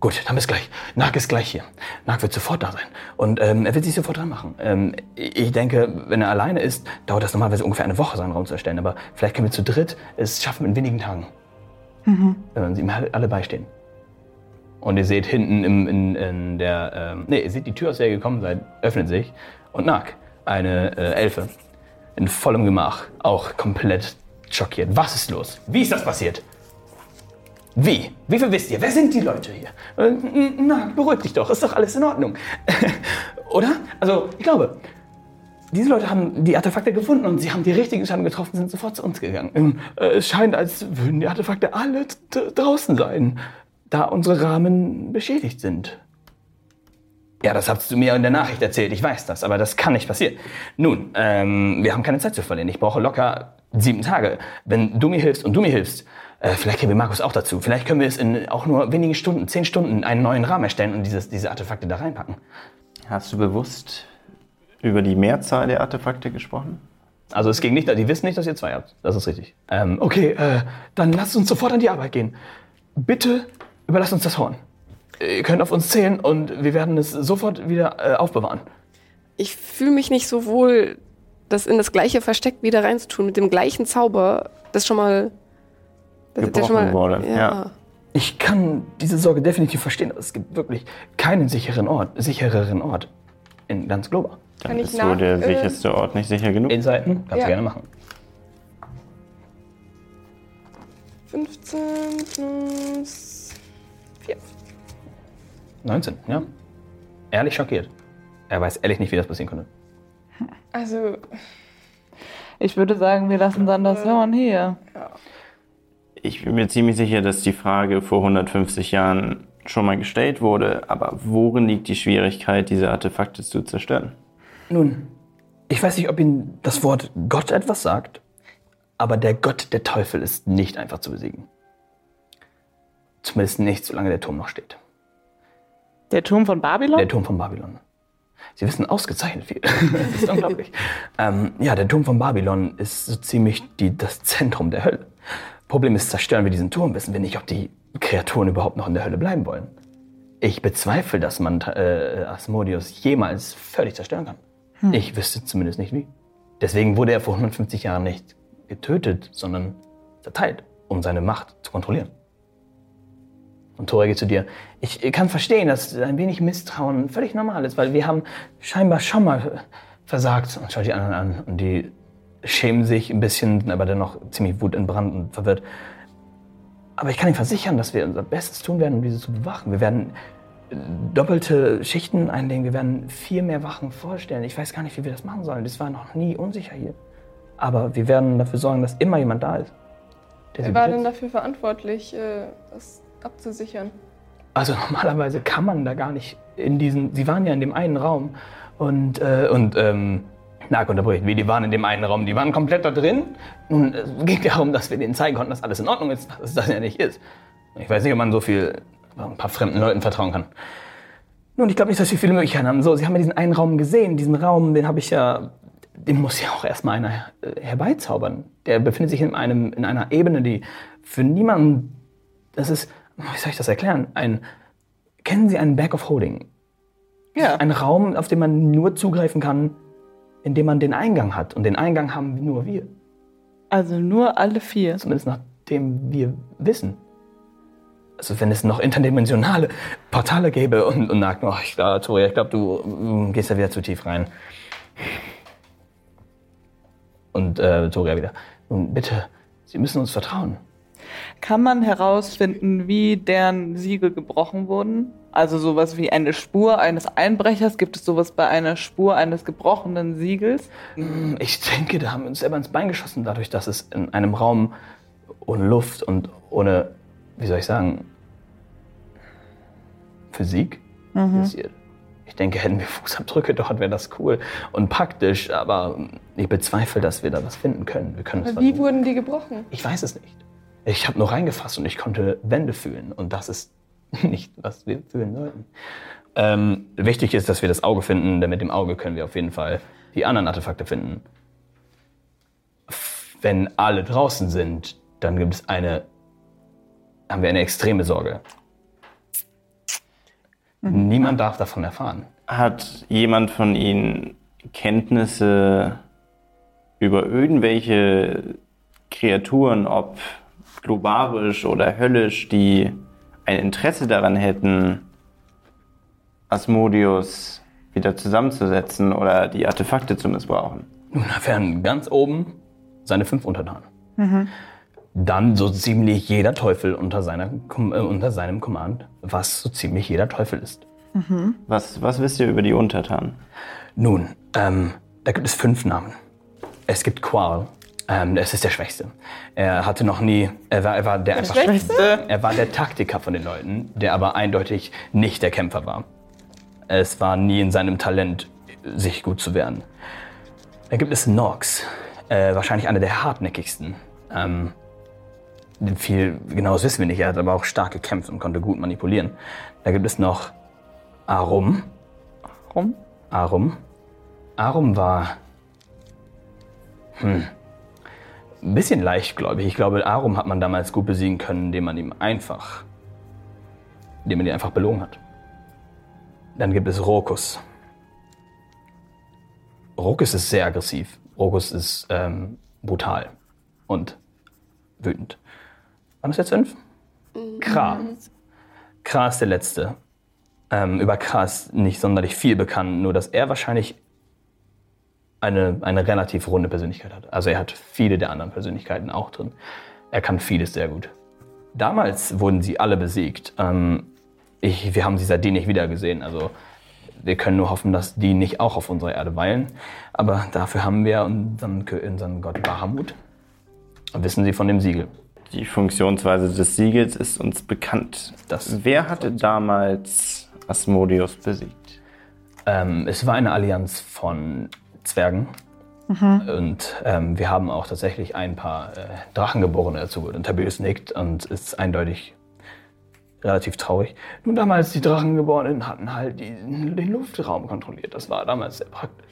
Gut, dann bis gleich. Nark ist gleich hier. Nark wird sofort da sein. Und ähm, er wird sich sofort dran machen. Ähm, ich denke, wenn er alleine ist, dauert das normalerweise ungefähr eine Woche, seinen Raum zu erstellen. Aber vielleicht können wir zu dritt es schaffen in wenigen Tagen. Wenn sie ihm alle beistehen. Und ihr seht hinten im, in, in der, ähm, nee, ihr seht die Tür, aus der ihr gekommen seid, öffnet sich. Und Nark, eine äh, Elfe, in vollem Gemach, auch komplett schockiert. Was ist los? Wie ist das passiert? Wie? Wie viel wisst ihr? Wer sind die Leute hier? Äh, n- Nark, beruhig dich doch, ist doch alles in Ordnung. Oder? Also, ich glaube, diese Leute haben die Artefakte gefunden und sie haben die richtigen Entscheidungen getroffen, sind sofort zu uns gegangen. Ähm, äh, Es scheint, als würden die Artefakte alle draußen sein, da unsere Rahmen beschädigt sind. Ja, das hast du mir in der Nachricht erzählt, ich weiß das, aber das kann nicht passieren. Nun, ähm, wir haben keine Zeit zu verlieren. Ich brauche locker sieben Tage. Wenn du mir hilfst und du mir hilfst, äh, vielleicht kriegen wir Markus auch dazu. Vielleicht können wir es in auch nur wenigen Stunden, zehn Stunden, einen neuen Rahmen erstellen und dieses, diese Artefakte da reinpacken. Hast du bewusst über die Mehrzahl der Artefakte gesprochen? Also es ging nicht, die wissen nicht, dass ihr zwei habt. Das ist richtig. Ähm, okay, äh, dann lasst uns sofort an die Arbeit gehen. Bitte überlasst uns das Horn. Ihr könnt auf uns zählen und wir werden es sofort wieder äh, aufbewahren. Ich fühle mich nicht so wohl, das in das gleiche Versteck wieder reinzutun, mit dem gleichen Zauber, das schon mal. Das, Gebrochen wurde, ja. Ich kann diese Sorge definitiv verstehen. aber Es gibt wirklich keinen sicheren Ort, sichereren Ort in ganz Globa. Dann Kann ich ist so der äh, sicherste Ort nicht sicher genug. In Seiten kannst Ja. du gerne machen. 15 plus 4. 19, ja. Ehrlich schockiert. Er weiß ehrlich nicht, wie das passieren konnte. Also, Ich würde sagen, wir lassen dann das Horn hier. Ich bin mir ziemlich sicher, dass die Frage vor 150 Jahren schon mal gestellt wurde, aber worin liegt die Schwierigkeit, diese Artefakte zu zerstören? Nun, ich weiß nicht, ob Ihnen das Wort Gott etwas sagt, aber der Gott der Teufel ist nicht einfach zu besiegen. Zumindest nicht, solange der Turm noch steht. Der Turm von Babylon? Der Turm von Babylon. Sie wissen ausgezeichnet viel. das ist unglaublich. Ähm, ja, der Turm von Babylon ist so ziemlich die, das Zentrum der Hölle. Problem ist, zerstören wir diesen Turm, wissen wir nicht, ob die Kreaturen überhaupt noch in der Hölle bleiben wollen. Ich bezweifle, dass man äh, Asmodeus jemals völlig zerstören kann. Ich wüsste zumindest nicht wie. Deswegen wurde er vor 150 Jahren nicht getötet, sondern zerteilt, um seine Macht zu kontrollieren. Und Tora geht zu dir. Ich kann verstehen, dass ein wenig Misstrauen völlig normal ist, weil wir haben scheinbar schon mal versagt. Und schaut die anderen an und die schämen sich ein bisschen, sind aber dennoch ziemlich wutentbrannt und verwirrt. Aber ich kann Ihnen versichern, dass wir unser Bestes tun werden, um diese zu bewachen. Wir werden äh, doppelte Schichten einlegen, wir werden viel mehr Wachen vorstellen. Ich weiß gar nicht, wie wir das machen sollen. Das war noch nie unsicher hier. Aber wir werden dafür sorgen, dass immer jemand da ist. wer war denn dafür verantwortlich, äh, das abzusichern? Also normalerweise kann man da gar nicht in diesen. Sie waren ja in dem einen Raum und und äh, und ähm, Nag unterbricht, wie die waren in dem einen Raum, die waren komplett da drin. Nun es ging darum, dass wir denen zeigen konnten, dass alles in Ordnung ist, dass das ja nicht ist. Ich weiß nicht, ob man so viel ein paar fremden Leuten vertrauen kann. Nun, ich glaube nicht, dass wir viele Möglichkeiten haben. So, Sie haben ja diesen einen Raum gesehen, diesen Raum, den habe ich ja, den muss ja auch erstmal einer äh, herbeizaubern. Der befindet sich in einem in einer Ebene, die für niemanden, das ist, wie soll ich das erklären? Ein, kennen Sie einen Bag of Holding? Ja. Ein Raum, auf den man nur zugreifen kann, indem man den Eingang hat. Und den Eingang haben nur wir. Also nur alle vier. Zumindest nachdem wir wissen. Also wenn es noch interdimensionale Portale gäbe und, und sagt, oh, ich glaube, Toria, ich glaube, du mm, gehst da wieder zu tief rein. Und äh, Toria wieder, nun bitte, Sie müssen uns vertrauen. Kann man herausfinden, wie deren Siegel gebrochen wurden? Also sowas wie eine Spur eines Einbrechers? Gibt es sowas bei einer Spur eines gebrochenen Siegels? Ich denke, da haben wir uns selber ins Bein geschossen, dadurch, dass es in einem Raum ohne Luft und ohne, wie soll ich sagen, Physik passiert. Ich denke, hätten wir Fußabdrücke dort, wäre das cool und praktisch, aber ich bezweifle, dass wir da was finden können. Wir können es Aber wie versuchen. wurden die gebrochen? Ich weiß es nicht. Ich habe nur reingefasst und ich konnte Wände fühlen und das ist nicht, was wir fühlen sollten. Ähm, wichtig ist, dass wir das Auge finden, denn mit dem Auge können wir auf jeden Fall die anderen Artefakte finden. Wenn alle draußen sind, dann gibt es eine, haben wir eine extreme Sorge. Niemand darf davon erfahren. Hat jemand von Ihnen Kenntnisse über irgendwelche Kreaturen, ob globarisch oder höllisch, die ein Interesse daran hätten, Asmodeus wieder zusammenzusetzen oder die Artefakte zu missbrauchen? Nun, da wären ganz oben seine fünf Untertanen. Dann so ziemlich jeder Teufel unter, seiner, äh, unter seinem Command, was so ziemlich jeder Teufel ist. Was, was wisst ihr über die Untertanen? Nun, ähm, Da gibt es fünf Namen. Es gibt Qual. Ähm, es ist der Schwächste. Er hatte noch nie, er war, er war der, einfach Schwächste? Er war der Taktiker von den Leuten, der aber eindeutig nicht der Kämpfer war. Es war nie in seinem Talent, sich gut zu wehren. Da gibt es Nox, äh, wahrscheinlich einer der hartnäckigsten. Ähm, viel genaues wissen wir nicht, er hat aber auch stark gekämpft und konnte gut manipulieren. Da gibt es noch Arum. Warum? Arum. Arum war hm, ein bisschen leichtgläubig. Ich glaube, Arum hat man damals gut besiegen können, indem man ihm einfach, indem man ihn einfach belogen hat. Dann gibt es Rokus. Rokus ist sehr aggressiv. Rokus ist ähm, brutal und wütend. Waren das jetzt fünf? Kra. Kra ist der letzte. Ähm, über Kra ist nicht sonderlich viel bekannt, nur dass er wahrscheinlich eine, eine relativ runde Persönlichkeit hat. Also er hat viele der anderen Persönlichkeiten auch drin. Er kann vieles sehr gut. Damals wurden sie alle besiegt. Ähm, ich, wir haben sie seitdem nicht wiedergesehen. Also wir können nur hoffen, dass die nicht auch auf unserer Erde weilen. Aber dafür haben wir unseren, unseren Gott Bahamut. Wissen Sie von dem Siegel. Die Funktionsweise des Siegels ist uns bekannt. Das- Wer hatte damals Asmodeus besiegt? Ähm, es war eine Allianz von Zwergen. Und ähm, wir haben auch tatsächlich ein paar äh, Drachengeborene dazu. Und Tabius nickt und ist eindeutig relativ traurig. Nun, damals die Drachengeborenen hatten halt die, den Luftraum kontrolliert. Das war damals sehr praktisch.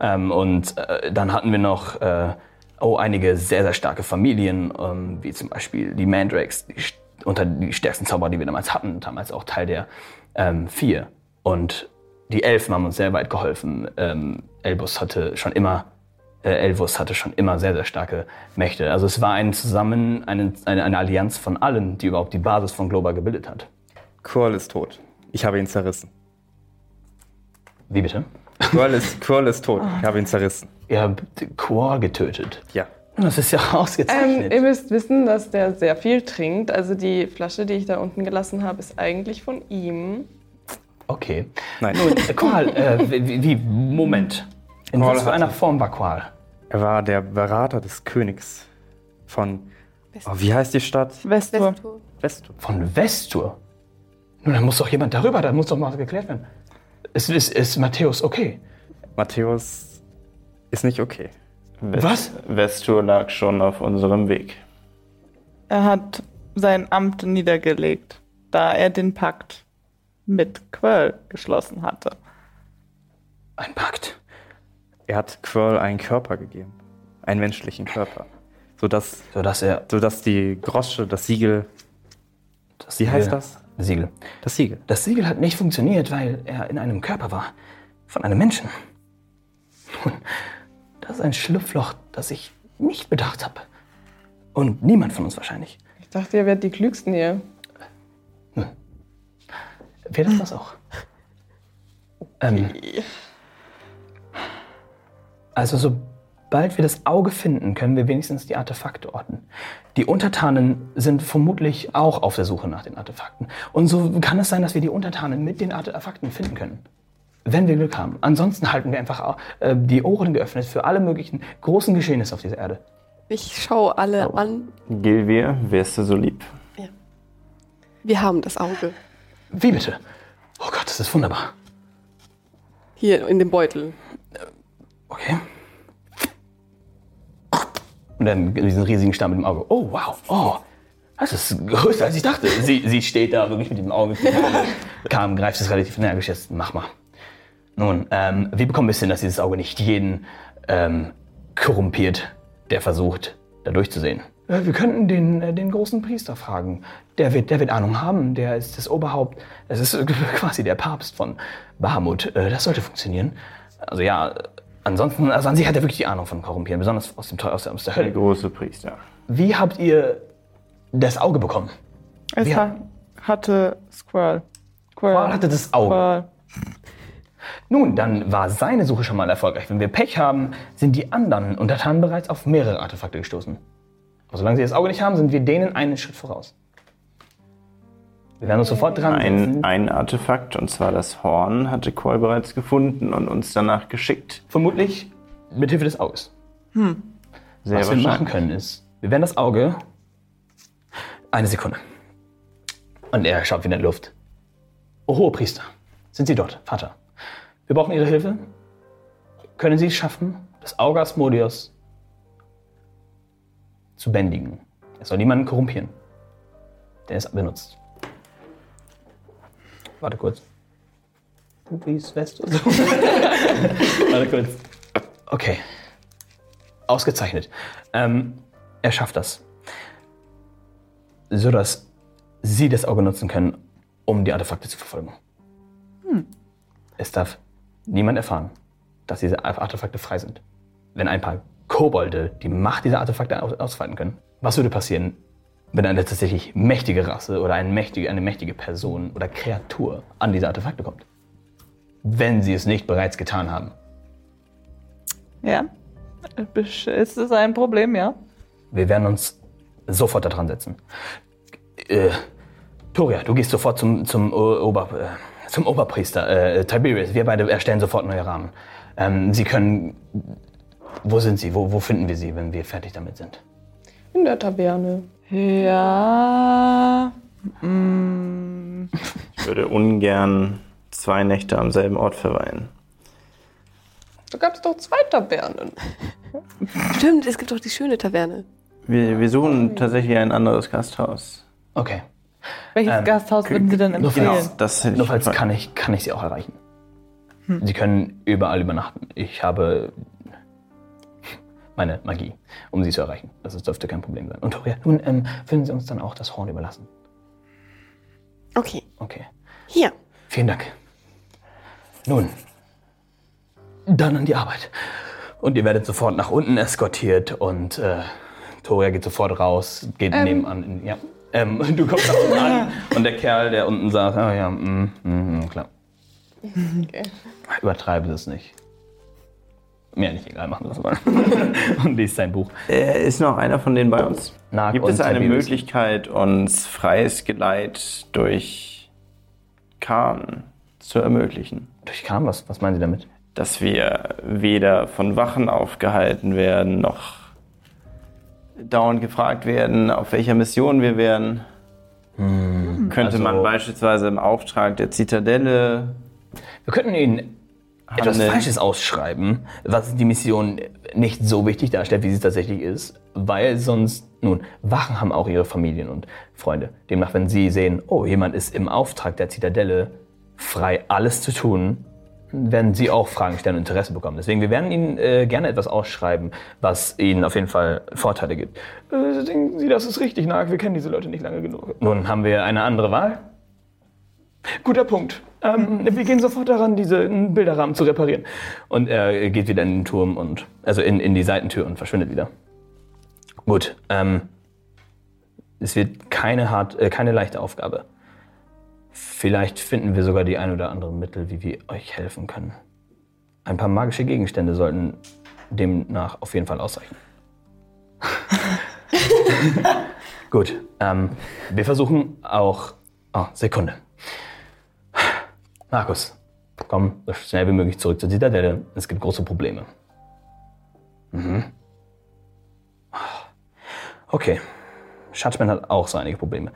Ähm, und äh, dann hatten wir noch äh, oh, einige sehr, sehr starke Familien, ähm, wie zum Beispiel die Mandrakes, die, unter die stärksten Zauberer, die wir damals hatten, damals auch Teil der ähm, Vier. Und die Elfen haben uns sehr weit geholfen. Ähm, Elbus hatte schon immer, äh, Elvus hatte schon immer sehr, sehr starke Mächte. Also es war ein Zusammen, eine, eine, eine Allianz von allen, die überhaupt die Basis von Global gebildet hat. Quirl ist tot. Ich habe ihn zerrissen. Wie bitte? Quirl ist, Quirl ist tot. Ich habe ihn zerrissen. Ihr habt Quor getötet. Ja. Das ist ja Ähm, ausgezeichnet. ihr müsst wissen, dass der sehr viel trinkt. Also die Flasche, die ich da unten gelassen habe, ist eigentlich von ihm. Okay. Nein. Nun, äh, Qual, äh, wie, wie, Moment. In Qual was für einer Form war Qual? Er war der Berater des Königs von. Oh, wie heißt die Stadt? Westur. Westur. Westur. Von Vestur? Nun, da muss doch jemand darüber, da muss doch mal geklärt werden. Ist, ist, ist Matthäus okay? Matthäus ist nicht okay. Was? Vestur lag schon auf unserem Weg. Er hat sein Amt niedergelegt, da er den Pakt mit Quirl geschlossen hatte. Ein Pakt. Er hat Quirl einen Körper gegeben. Einen menschlichen Körper. Sodass, Sodass er. sodass die Grosche, das Siegel. Das Wie heißt das? Siegel. Das Siegel. Das Siegel hat nicht funktioniert, weil er in einem Körper war. Von einem Menschen. Nun, das ist ein Schlupfloch, das ich nicht bedacht habe. Und niemand von uns wahrscheinlich. Ich dachte, ihr werdet die Klügsten hier. Wäre das das auch? Ähm, also sobald wir das Auge finden, können wir wenigstens die Artefakte orten. Die Untertanen sind vermutlich auch auf der Suche nach den Artefakten. Und so kann es sein, dass wir die Untertanen mit den Artefakten finden können. Wenn wir Glück haben. Ansonsten halten wir einfach äh, die Ohren geöffnet für alle möglichen großen Geschehnisse auf dieser Erde. Ich schaue alle an. Gilvir, wärst du so lieb? Wir haben das Auge. Wie bitte? Oh Gott, das ist wunderbar. Hier in dem Beutel. Okay. Und dann diesen riesigen Stamm mit dem Auge. Oh, wow. Oh, das ist größer, als ich dachte. Sie, sie steht da wirklich mit dem Auge. Kam, greift es relativ energisch. Jetzt mach mal. Nun, ähm, wie bekommen wir es hin, dass dieses Auge nicht jeden ähm, korrumpiert, der versucht, da durchzusehen? Äh, wir könnten den, äh, den großen Priester fragen. Der wird, der wird Ahnung haben. Der ist das Oberhaupt. Es ist äh, quasi der Papst von Bahamut. Das sollte funktionieren. Also ja, ansonsten, also an sich hat er wirklich die Ahnung von Korrumpieren, besonders aus, dem, aus, der, aus der Der Hölle. große Priester. Wie habt ihr das Auge bekommen? Es ha hatte Squirrel. Squirrel. Qual hatte das Auge. Squirrel. Nun, dann war seine Suche schon mal erfolgreich. Wenn wir Pech haben, sind die anderen Untertanen bereits auf mehrere Artefakte gestoßen. Aber solange sie das Auge nicht haben, sind wir denen einen Schritt voraus. Wir werden uns sofort dran setzen. Ein, ein Artefakt, und zwar das Horn, hatte Koi bereits gefunden und uns danach geschickt. Vermutlich mit Hilfe des Auges. Sehr Was wir machen können ist, wir werden das Auge. Eine Sekunde. Und er schaut wieder in die Luft. O hohe Priester, sind Sie dort, Vater? Wir brauchen Ihre Hilfe. Können Sie es schaffen, das Auge Asmodios zu bändigen? Es soll niemanden korrumpieren, der es benutzt. Warte kurz. Pupis, West und so. Warte kurz. Okay. Ausgezeichnet. Ähm, er schafft das. So dass Sie das Auge nutzen können, um die Artefakte zu verfolgen. Es darf niemand erfahren, dass diese Artefakte frei sind. Wenn ein paar Kobolde die Macht dieser Artefakte aus- ausfalten können, was würde passieren, wenn eine tatsächlich mächtige Rasse oder eine mächtige, eine mächtige Person oder Kreatur an diese Artefakte kommt? Wenn sie es nicht bereits getan haben. Ja. Ist es ein Problem, ja? Wir werden uns sofort daran setzen. Äh, Toria, du gehst sofort zum, zum, Ober, äh, zum Oberpriester äh, Tiberius. Wir beide erstellen sofort neue Rahmen. Ähm, sie können. Wo sind Sie? Wo, wo finden wir Sie, wenn wir fertig damit sind? In der Taverne. Ja. Mm, Ich würde ungern zwei Nächte am selben Ort verweilen. Da gab es doch zwei Tavernen. Stimmt, es gibt doch die schöne Taverne. Wir, wir suchen tatsächlich ein anderes Gasthaus. Okay. welches Ähm, Gasthaus würden Sie denn empfehlen? falls- Das Notfalls kann ich, kann ich Sie auch erreichen. Sie können überall übernachten. Ich habe meine Magie, um Sie zu erreichen. Das dürfte kein Problem sein. Und Toria, nun ähm, würden Sie uns dann auch das Horn überlassen. Okay. Okay. Hier. Vielen Dank. Nun, dann an die Arbeit. Und ihr werdet sofort nach unten eskortiert und äh, Toria geht sofort raus, geht nebenan. In, ja. Ähm, du kommst da unten an und der Kerl, der unten sagt, ah ja, mm, mm, mm, klar. Okay. Übertreibe das nicht. Mir nicht egal, machen wir das mal. und liest sein Buch. Äh, ist noch einer von denen bei uns? Nag Gibt es eine Tiberius. Möglichkeit, uns freies Geleit durch Kahn zu ermöglichen? Durch Kam, was, was meinen Sie damit? Dass wir weder von Wachen aufgehalten werden, noch dauernd gefragt werden, auf welcher Mission wir wären. Könnte man also- beispielsweise im Auftrag der Zitadelle Wir könnten Ihnen etwas? Falsches ausschreiben, was die Mission nicht so wichtig darstellt, wie sie tatsächlich ist, weil sonst, nun, Wachen haben auch ihre Familien und Freunde. Demnach, wenn sie sehen, oh, jemand ist im Auftrag der Zitadelle frei, alles zu tun, werden sie auch Fragen stellen und Interesse bekommen. Deswegen, wir werden Ihnen äh, gerne etwas ausschreiben, was Ihnen auf jeden Fall Vorteile gibt. Äh, denken Sie, das ist richtig, Nag, wir kennen diese Leute nicht lange genug. Nun haben wir eine andere Wahl. Guter Punkt. Ähm, wir gehen sofort daran, diesen Bilderrahmen zu reparieren. Und er geht wieder in den Turm und also in, in die Seitentür und verschwindet wieder. Gut. Ähm, es wird keine hart, äh, keine leichte Aufgabe. Vielleicht finden wir sogar die ein oder anderen Mittel, wie wir euch helfen können. Ein paar magische Gegenstände sollten demnach auf jeden Fall ausreichen. Gut. Ähm, wir versuchen auch. Oh, Sekunde. Markus, komm so schnell wie möglich zurück zur Zitadelle. Es gibt große Probleme. Mhm. Okay. Schatzmann hat auch so einige Probleme.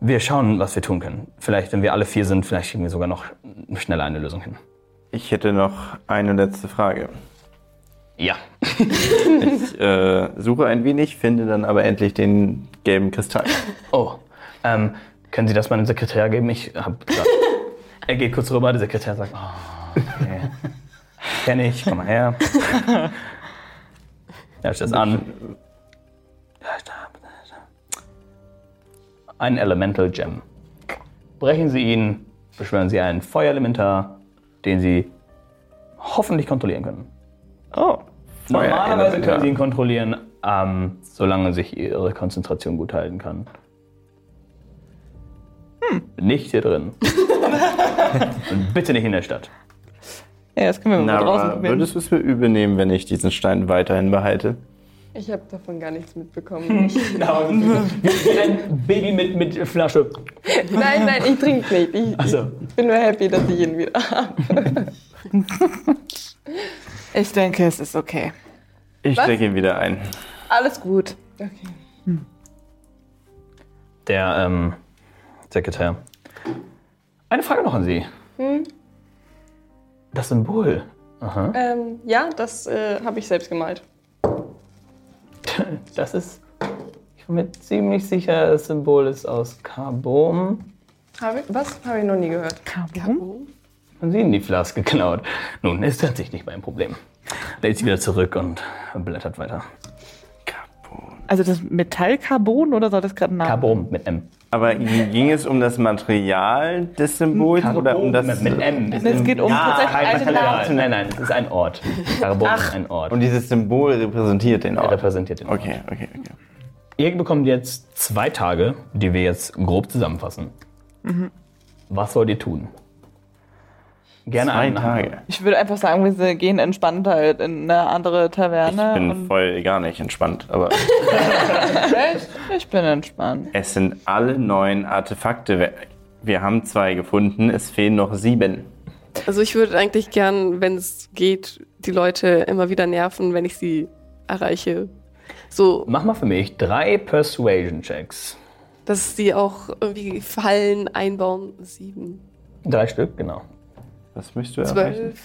Wir schauen, was wir tun können. Vielleicht, wenn wir alle vier sind, vielleicht kriegen wir sogar noch schneller eine Lösung hin. Ich hätte noch eine letzte Frage. Ja. Ich äh, suche ein wenig, finde dann aber endlich den gelben Kristall. Oh, ähm, können Sie das meinem Sekretär geben? Ich hab grad, Er geht kurz rüber, der Sekretär sagt, oh, okay. Kenn ich, komm mal her. Er stellt es an. Ein Elemental Gem. Brechen Sie ihn, beschwören Sie einen Feuerelementar, den Sie hoffentlich kontrollieren können. Oh, Normalerweise können Sie ihn kontrollieren, ähm, solange sich Ihre Konzentration gut halten kann. Nicht hier drin. Und bitte nicht in der Stadt. Ja, das können wir mal draußen probieren. würdest du es mir übel nehmen, wenn ich diesen Stein weiterhin behalte? Ich habe davon gar nichts mitbekommen. Genau, wie, wie ein Baby mit, mit Flasche. nein, nein, ich trinke nicht. Ich, Also, ich bin nur happy, dass ich ihn wieder habe. Ich denke, es ist okay. Ich Was? stecke ihn wieder ein. Alles gut. Okay. der ähm, Sekretär. Eine Frage noch an Sie. Das Symbol. Aha. Ähm, ja, das äh, habe ich selbst gemalt. Das ist, ich bin mir ziemlich sicher, das Symbol ist aus Carbon. Hab ich, was? Habe ich noch nie gehört. Und Sie in die Flaske geklaut. Nun, ist tatsächlich nicht mein Problem. Lädt sie wieder zurück und blättert weiter. Also das Metallcarbon oder soll das gerade ein Name? Carbon mit M. Aber ging es um das Material des Symbols oder um das. mit, mit M. Es geht um tatsächlich kein eine Material. Nase. Nein, nein, es ist ein Ort. Carbon ist ein Ort. Und dieses Symbol repräsentiert den er Ort. repräsentiert den Ort. Okay, okay, okay. Ihr bekommt jetzt zwei Tage, die wir jetzt grob zusammenfassen. Was wollt ihr tun? Gerne Zwei einen Tage. Ich würde einfach sagen, wir gehen entspannt halt in eine andere Ich Taverne. bin und voll gar nicht entspannt, aber Echt? Ich bin entspannt. es sind alle neuen Artefakte. We- Wir haben zwei gefunden, es fehlen noch sieben. Also ich würde eigentlich gern, wenn es geht, die Leute immer wieder nerven, wenn ich sie erreiche. So, Mach mal für mich drei Persuasion-Checks. dass sie auch irgendwie Fallen einbauen. Sieben, Drei Stück, genau. Was möchtest du erreichen? zwölf,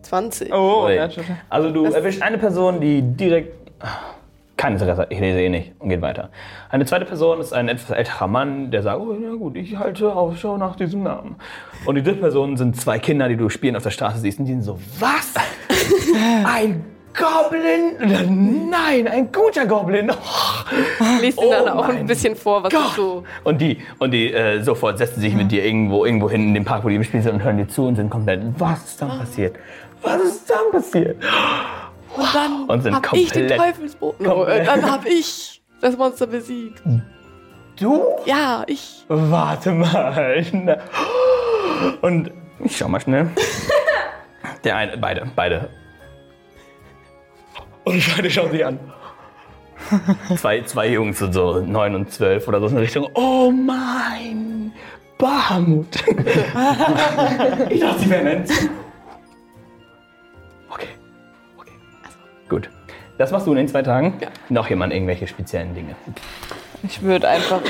zwanzig. Oh, Ui. ja, schon. Also du erwischst eine Person, die direkt kein Interesse hat, ich lese eh nicht und geht weiter. Eine zweite Person ist ein etwas älterer Mann, der sagt, oh na gut, ich halte Ausschau nach diesem Namen. Und die dritte Person sind zwei Kinder, die du spielen auf der Straße siehst und die sind so, was? Ein Goblin? Nein, ein guter Goblin. Oh. Lest ihnen dann Oh auch ein bisschen vor, was Gott. so. Und die, und die äh, sofort setzen sich mit dir irgendwo, irgendwo hin in den Park, wo die im Spiel sind und hören dir zu und sind komplett, was ist dann passiert? Was ist dann passiert? Und dann Und sind hab ich den komplett- Teufelsboten. No, komplett- dann hab ich das Monster besiegt. Du? Ja, ich. Warte mal. Und ich schau mal schnell. Der eine, beide, beide. Und beide schauen sie an. Zwei, zwei Jungs so neun und zwölf oder so in Richtung. Oh mein Bahamut. ich dachte, sie wären eins. Okay. Okay. Gut. Das machst du in den zwei Tagen. Ja. Noch jemand irgendwelche speziellen Dinge. Ich würde einfach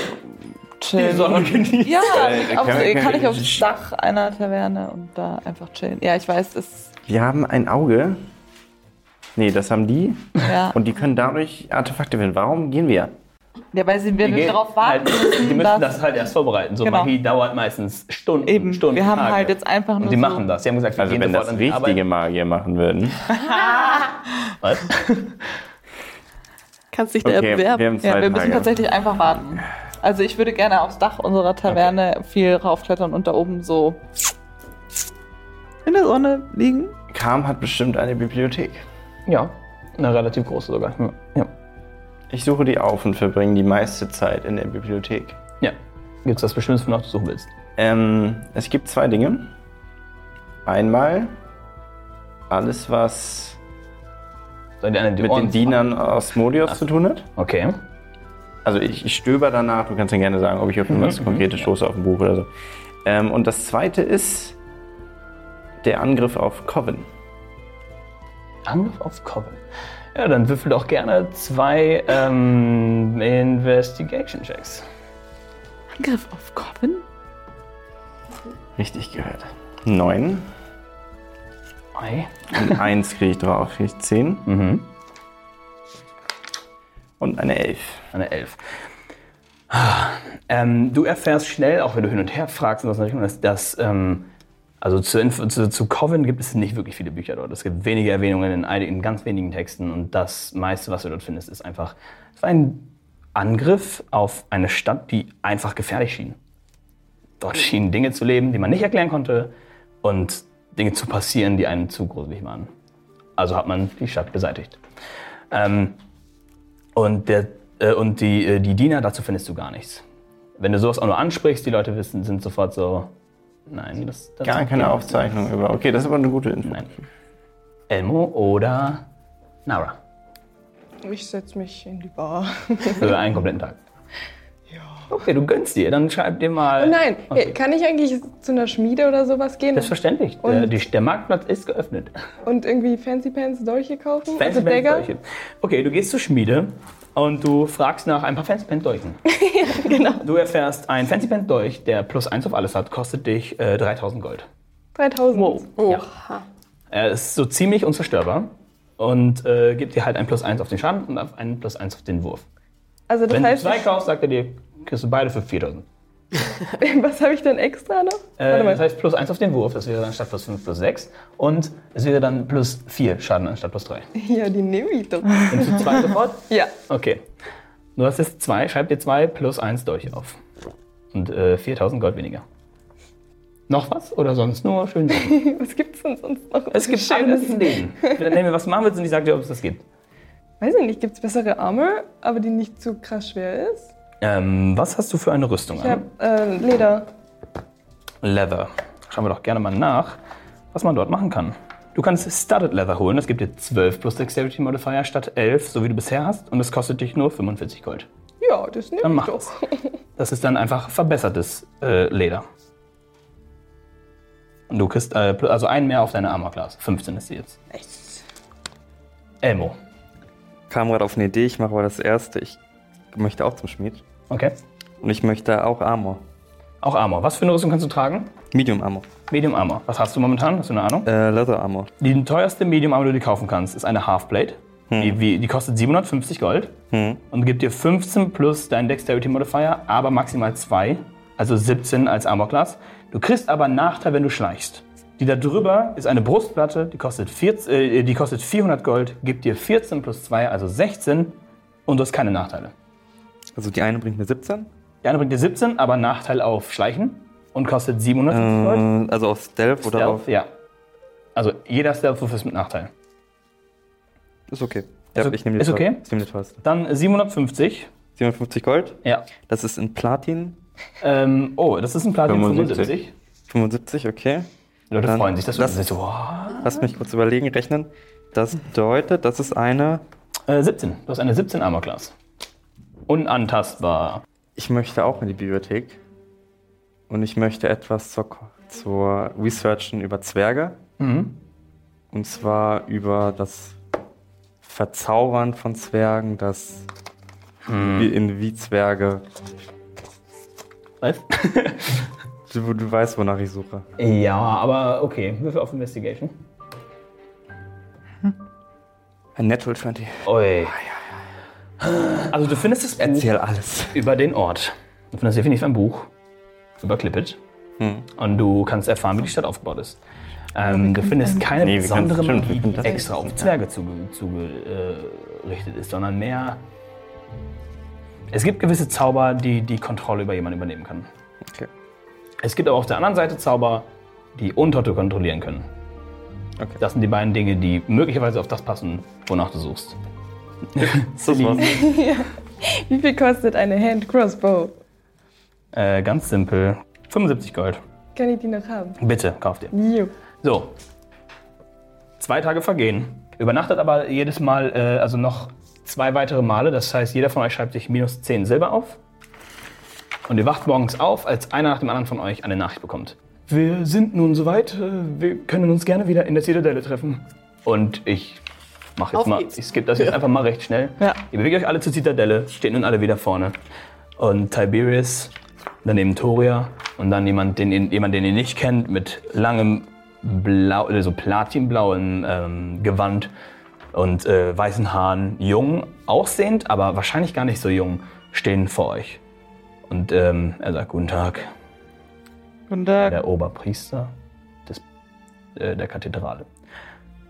chillen. Sonne genießen. Ja, Äh, auf, kann- kann, kann- ich aufs Dach einer Taverne und da einfach chillen. Ja, ich weiß, das Wir haben ein Auge. Nee, das haben die. ja. Und die können dadurch Artefakte finden. Warum gehen wir? ja, weil sie wir darauf warten halt, müssen, die müssen das halt erst vorbereiten. So Genau. Magie dauert meistens Stunden. eben. Stunden wir haben Tage. halt jetzt einfach nur Und die so, machen das. Sie haben gesagt, wir Also gehen wenn sofort das an die richtige Arbeit. Magier machen würden. Was? Kannst dich da Okay, wir bewerben. haben zwei Ja, wir müssen Tage. tatsächlich einfach warten. Also ich würde gerne aufs Dach unserer Taverne viel raufklettern und da oben so in der Sonne liegen. Kam hat bestimmt eine Bibliothek. Ja, eine relativ große sogar. Ja. ja. Ich suche die auf und verbringe die meiste Zeit in der Bibliothek. ja. Gibt es was Bestimmtes, wonach du suchen willst? Ähm, es gibt zwei Dinge. Einmal alles, was mit den Dienern aus Modios zu tun hat. Okay. Also ich, ich stöber danach, du kannst dann gerne sagen, ob ich auf irgendwas Konkretes stoße auf ein Buch oder so. Ähm, und das zweite ist der Angriff auf Coven. Angriff auf Coven. Ja, dann würfel doch gerne zwei ähm, Investigation-Checks. Angriff auf Coven? Richtig gehört. Neun. Ei. Und eins kriege ich drauf, kriege ich zehn. Mhm. Und eine elf. Eine Elf. Ah, Ähm, du erfährst schnell, auch wenn du hin und her fragst, was Richtung, dass, dass ähm, also zu, zu, zu Coven gibt es nicht wirklich viele Bücher dort. Es gibt wenige Erwähnungen in, einigen, in ganz wenigen Texten und das meiste, was du dort findest, ist einfach es war ein Angriff auf eine Stadt, die einfach gefährlich schien. Dort schienen Dinge zu leben, die man nicht erklären konnte und Dinge zu passieren, die einem zu gruselig waren. Also hat man die Stadt beseitigt. Ähm, und, der, äh, und die, äh, die Diener, dazu findest du gar nichts. Wenn du sowas auch nur ansprichst, die Leute wissen, sind sofort so, nein, das, das Gar keine Aufzeichnung über. Okay, das ist aber eine gute Info. Nein. Elmo oder Nara. Ich setze mich in die Bar. Für einen kompletten Tag. Ja. Okay, du gönnst dir. Dann schreib dir mal. Oh nein, Okay. kann ich eigentlich zu einer Schmiede oder sowas gehen Selbstverständlich. Der, die, der Marktplatz ist geöffnet. und irgendwie Fancy Pants Dolche kaufen? Fancy also Pants? Dolche. Okay, du gehst zur Schmiede und du fragst nach ein paar Fancy Pants Dolchen. genau. Du erfährst, ein Fancy Pants Dolch, der plus eins auf alles hat, kostet dich äh, 3000 Gold. 3000. Oha. Er ist so ziemlich unzerstörbar und äh, gibt dir halt ein plus eins auf den Schaden und ein plus eins auf den Wurf. Also das Wenn du heißt, zwei kaufst, sagt er dir, kriegst du beide für 4000. was habe ich denn extra noch? Äh, Warte mal. das heißt plus 1 auf den Wurf, das wäre dann statt plus 5 plus 6. Und es wäre dann plus 4 Schaden anstatt plus 3. Ja, die nehme ich doch. Nimmst du 2 sofort? Ja. Okay. Du hast jetzt 2, schreib dir 2 plus 1 durch auf. Und äh, 4000 Gold weniger. Noch was oder sonst nur schön? Was gibt's denn sonst noch? es gibt möglichen Läden. Dann nehmen wir was machen willst und ich sag dir, ob es das gibt. Weiß ich nicht, gibt's bessere Armor, aber die nicht zu krass schwer ist? Ähm, was hast du für eine Rüstung Ich an? habe äh, Leder. Leather. Schauen wir doch gerne mal nach, was man dort machen kann. Du kannst Studded Leather holen. Das gibt dir 12 plus Dexterity Modifier statt 11, so wie du bisher hast. Und es kostet dich nur 45 Gold. Ja, das nehme Dann ich mach doch. das. Das ist dann einfach verbessertes äh, Leder. Und du kriegst äh, also einen mehr auf deine Armor Class. 15 ist sie jetzt. Elmo. Kam gerade auf eine Idee, ich mache aber das erste. Ich möchte auch zum Schmied. Okay. Und ich möchte auch Armor. Auch Armor. Was für eine Rüstung kannst du tragen? Medium Armor. Medium Armor. Was hast du momentan? Hast du eine Ahnung? Äh, Leather Armor. Die teuerste Medium Armor, die du dir kaufen kannst, ist eine Halfblade. Die, wie, die kostet 750 Gold Hm. und gibt dir 15 plus dein Dexterity Modifier, aber maximal 2, also 17 als Armor Class. Du kriegst aber einen Nachteil, wenn du schleichst. Die da drüber ist eine Brustplatte, die kostet, 14, äh, die kostet 400 Gold, gibt dir 14 plus 2, also 16 und du hast keine Nachteile. Also die eine bringt mir 17. Die eine bringt dir 17, aber Nachteil auf Schleichen und kostet 750 Gold. Äh, also auf Stealth oder Stealth, auf. ja. Also jeder Stealth-Wurf ist mit Nachteil. Ist okay. Ja, Ist ich nehme die ist okay? Ich nehme die teuerste. Dann 750. 750 Gold. Ja. Das ist in Platin. Ähm, oh, das ist ein Platin 75. 75. 75, okay. Die Leute Dann freuen sich, dass du lass- das so. Lass mich kurz überlegen, rechnen. Das bedeutet, das ist eine. äh, 17. Du hast eine 17 Armor Class. Unantastbar. Ich möchte auch in die Bibliothek. Und ich möchte etwas zur, zur Researchen über Zwerge. Mhm. Und zwar über das Verzaubern von Zwergen, das Hm. wie in wie Zwerge. Was? Du, du weißt, wonach ich suche. ja, aber okay. Würfel auf Investigation. Ein Natural 20. Ui. Also du findest das Buch Erzähl alles. über den Ort. Du findest definitiv ein Buch über Clippet. Und du kannst erfahren, wie die Stadt aufgebaut ist. Ähm, du findest keine Nee, besondere Magie, die extra auf ja. Zwerge zugerichtet zuge, äh, richtet ist, sondern mehr. Es gibt gewisse Zauber, die die Kontrolle über jemanden übernehmen können. Okay. Es gibt aber auf der anderen Seite Zauber, die Untote kontrollieren können. Okay. Das sind die beiden Dinge, die möglicherweise auf das passen, wonach du suchst. Das war's. Wie viel kostet eine Hand Crossbow? Äh, ganz simpel. 75 Gold. Kann ich die noch haben? Bitte, kauf dir. Jo. So. Zwei Tage vergehen. Übernachtet aber jedes Mal, äh, also noch zwei weitere Male. Das heißt, jeder von euch schreibt sich minus 10 Silber auf. Und ihr wacht morgens auf, als einer nach dem anderen von euch eine Nachricht bekommt. Wir sind nun soweit. äh, Wir können uns gerne wieder in der Zitadelle treffen. Und ich mache jetzt Auf mal, geht's. ich skippe das jetzt einfach mal recht schnell. Ja. Ihr bewegt euch alle zur Zitadelle, steht nun alle wieder vorne. Und Tiberius, daneben Toria und dann jemand, den, ihr- jemand, den ihr nicht kennt, mit langem blau, also platinblauem ähm, Gewand und äh, weißen Haaren, jung aussehend, aber wahrscheinlich gar nicht so jung, stehen vor euch. Und ähm, er sagt, guten Tag, Guten Tag. der Oberpriester des, äh, der Kathedrale.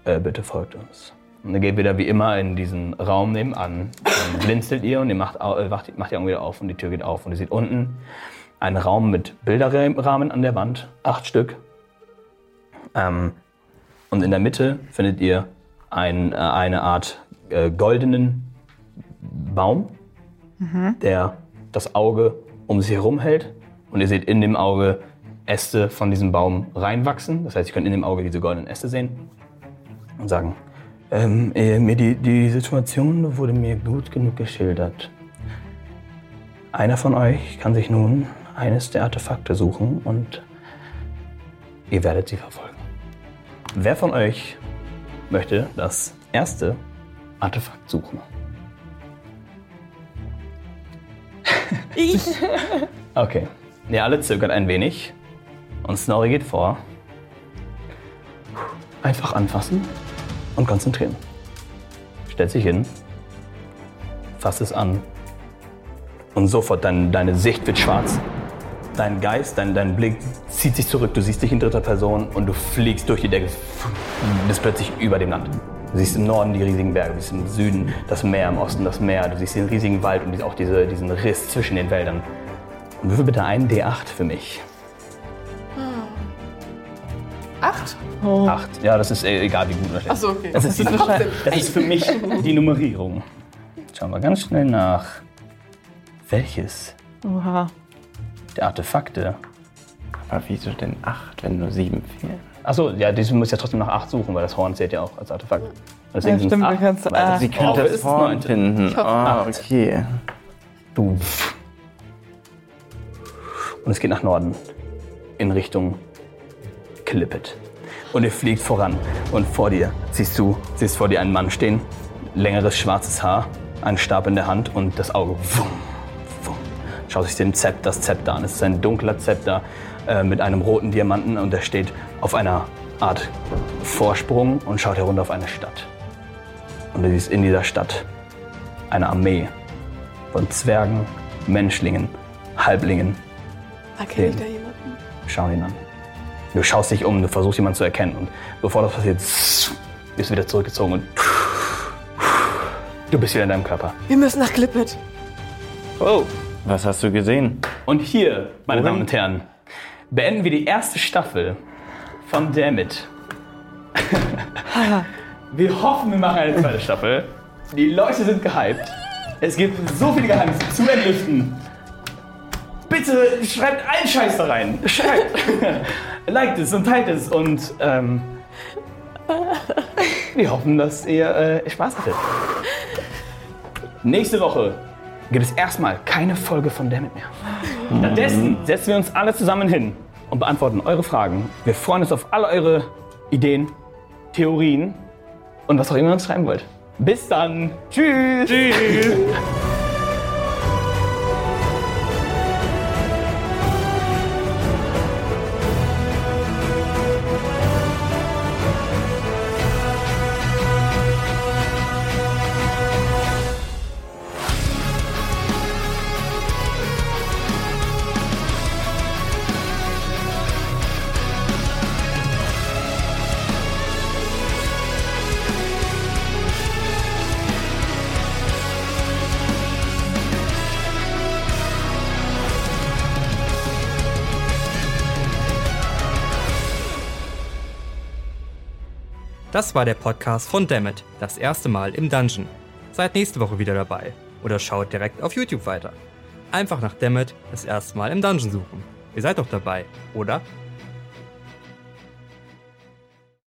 Äh, bitte folgt uns. Und er geht wieder wie immer in diesen Raum nebenan. Dann blinzelt ihr und ihr macht, äh, macht, macht die Augen wieder auf und die Tür geht auf. Und ihr seht unten einen Raum mit Bilderrahmen an der Wand, acht Stück. Ähm, und in der Mitte findet ihr ein, äh, eine Art äh, goldenen Baum, der das Auge um sich herum hält. Und ihr seht in dem Auge Äste von diesem Baum reinwachsen. Das heißt, ihr könnt in dem Auge diese goldenen Äste sehen und sagen, Ähm, äh, mir die, die Situation wurde mir gut genug geschildert. Einer von euch kann sich nun eines der Artefakte suchen und ihr werdet sie verfolgen. Wer von euch möchte das erste Artefakt suchen? Ich? Okay. Ihr alle zögert ein wenig und Snorri geht vor. Einfach anfassen und konzentrieren. Stellt sich hin, fasst es an und sofort dein, deine Sicht wird schwarz. Dein Geist, dein, dein Blick zieht sich zurück. Du siehst dich in dritter Person und du fliegst durch die Decke. Du bist plötzlich über dem Land. Du siehst im Norden die riesigen Berge, du siehst im Süden das Meer, im Osten das Meer, du siehst den riesigen Wald und auch diese, diesen Riss zwischen den Wäldern. Und würfel bitte einen D8 für mich. Acht? Acht. Ja, das ist äh, egal, wie gut oder schlecht. Achso, okay. Das ist, die, das ist für mich die Nummerierung. Schauen wir ganz schnell nach. Welches Oha. der Artefakte? Aber wieso denn acht, wenn nur sieben fehlen? Achso, ja, du musst ja trotzdem nach acht suchen, weil das Horn zählt ja auch als Artefakt. Und Ja, stimmt, acht, kannst Ah. Sie können Oh, das Horn neun. finden. Ah, acht. okay. Du. Und es geht nach Norden. In Richtung Klippet. Und ihr fliegt voran. Und vor dir siehst du, siehst vor dir einen Mann stehen. Längeres schwarzes Haar, einen Stab in der Hand und das Auge. Wumm, wumm. Schaut sich den Zept, das Zepter an. Es ist ein dunkler Zepter äh, mit einem roten Diamanten und er steht auf einer Art Vorsprung und schaut herunter auf eine Stadt. Und du siehst in dieser Stadt eine Armee von Zwergen, Menschlingen, Halblingen. Erkenne ich da jemanden? Schau ihn an. Du schaust dich um, du versuchst jemanden zu erkennen. Und bevor das passiert, bist du wieder zurückgezogen und du bist wieder in deinem Körper. Wir müssen nach Klippet. Oh. Was hast du gesehen? Und hier, meine Wohin? Damen und Herren, beenden wir die erste Staffel von Dammit. wir hoffen, wir machen eine zweite Staffel. Die Leute sind gehypt. Es gibt so viele Geheimnisse zu entlüften. Bitte schreibt allen Scheiß da rein. Schreibt. Liked es und teilt es und ähm, wir hoffen, dass ihr äh, Spaß hattet. Nächste Woche gibt es erstmal keine Folge von Dammit mehr. Stattdessen setzen wir uns alle zusammen hin und beantworten eure Fragen. Wir freuen uns auf alle eure Ideen, Theorien und was auch immer ihr uns schreiben wollt. Bis dann. Tschüss. Tschüss. Das war der Podcast von Dammit, das erste Mal im Dungeon. Seid nächste Woche wieder dabei oder schaut direkt auf YouTube weiter. Einfach nach Dammit, das erste Mal im Dungeon suchen. Ihr seid doch dabei, oder?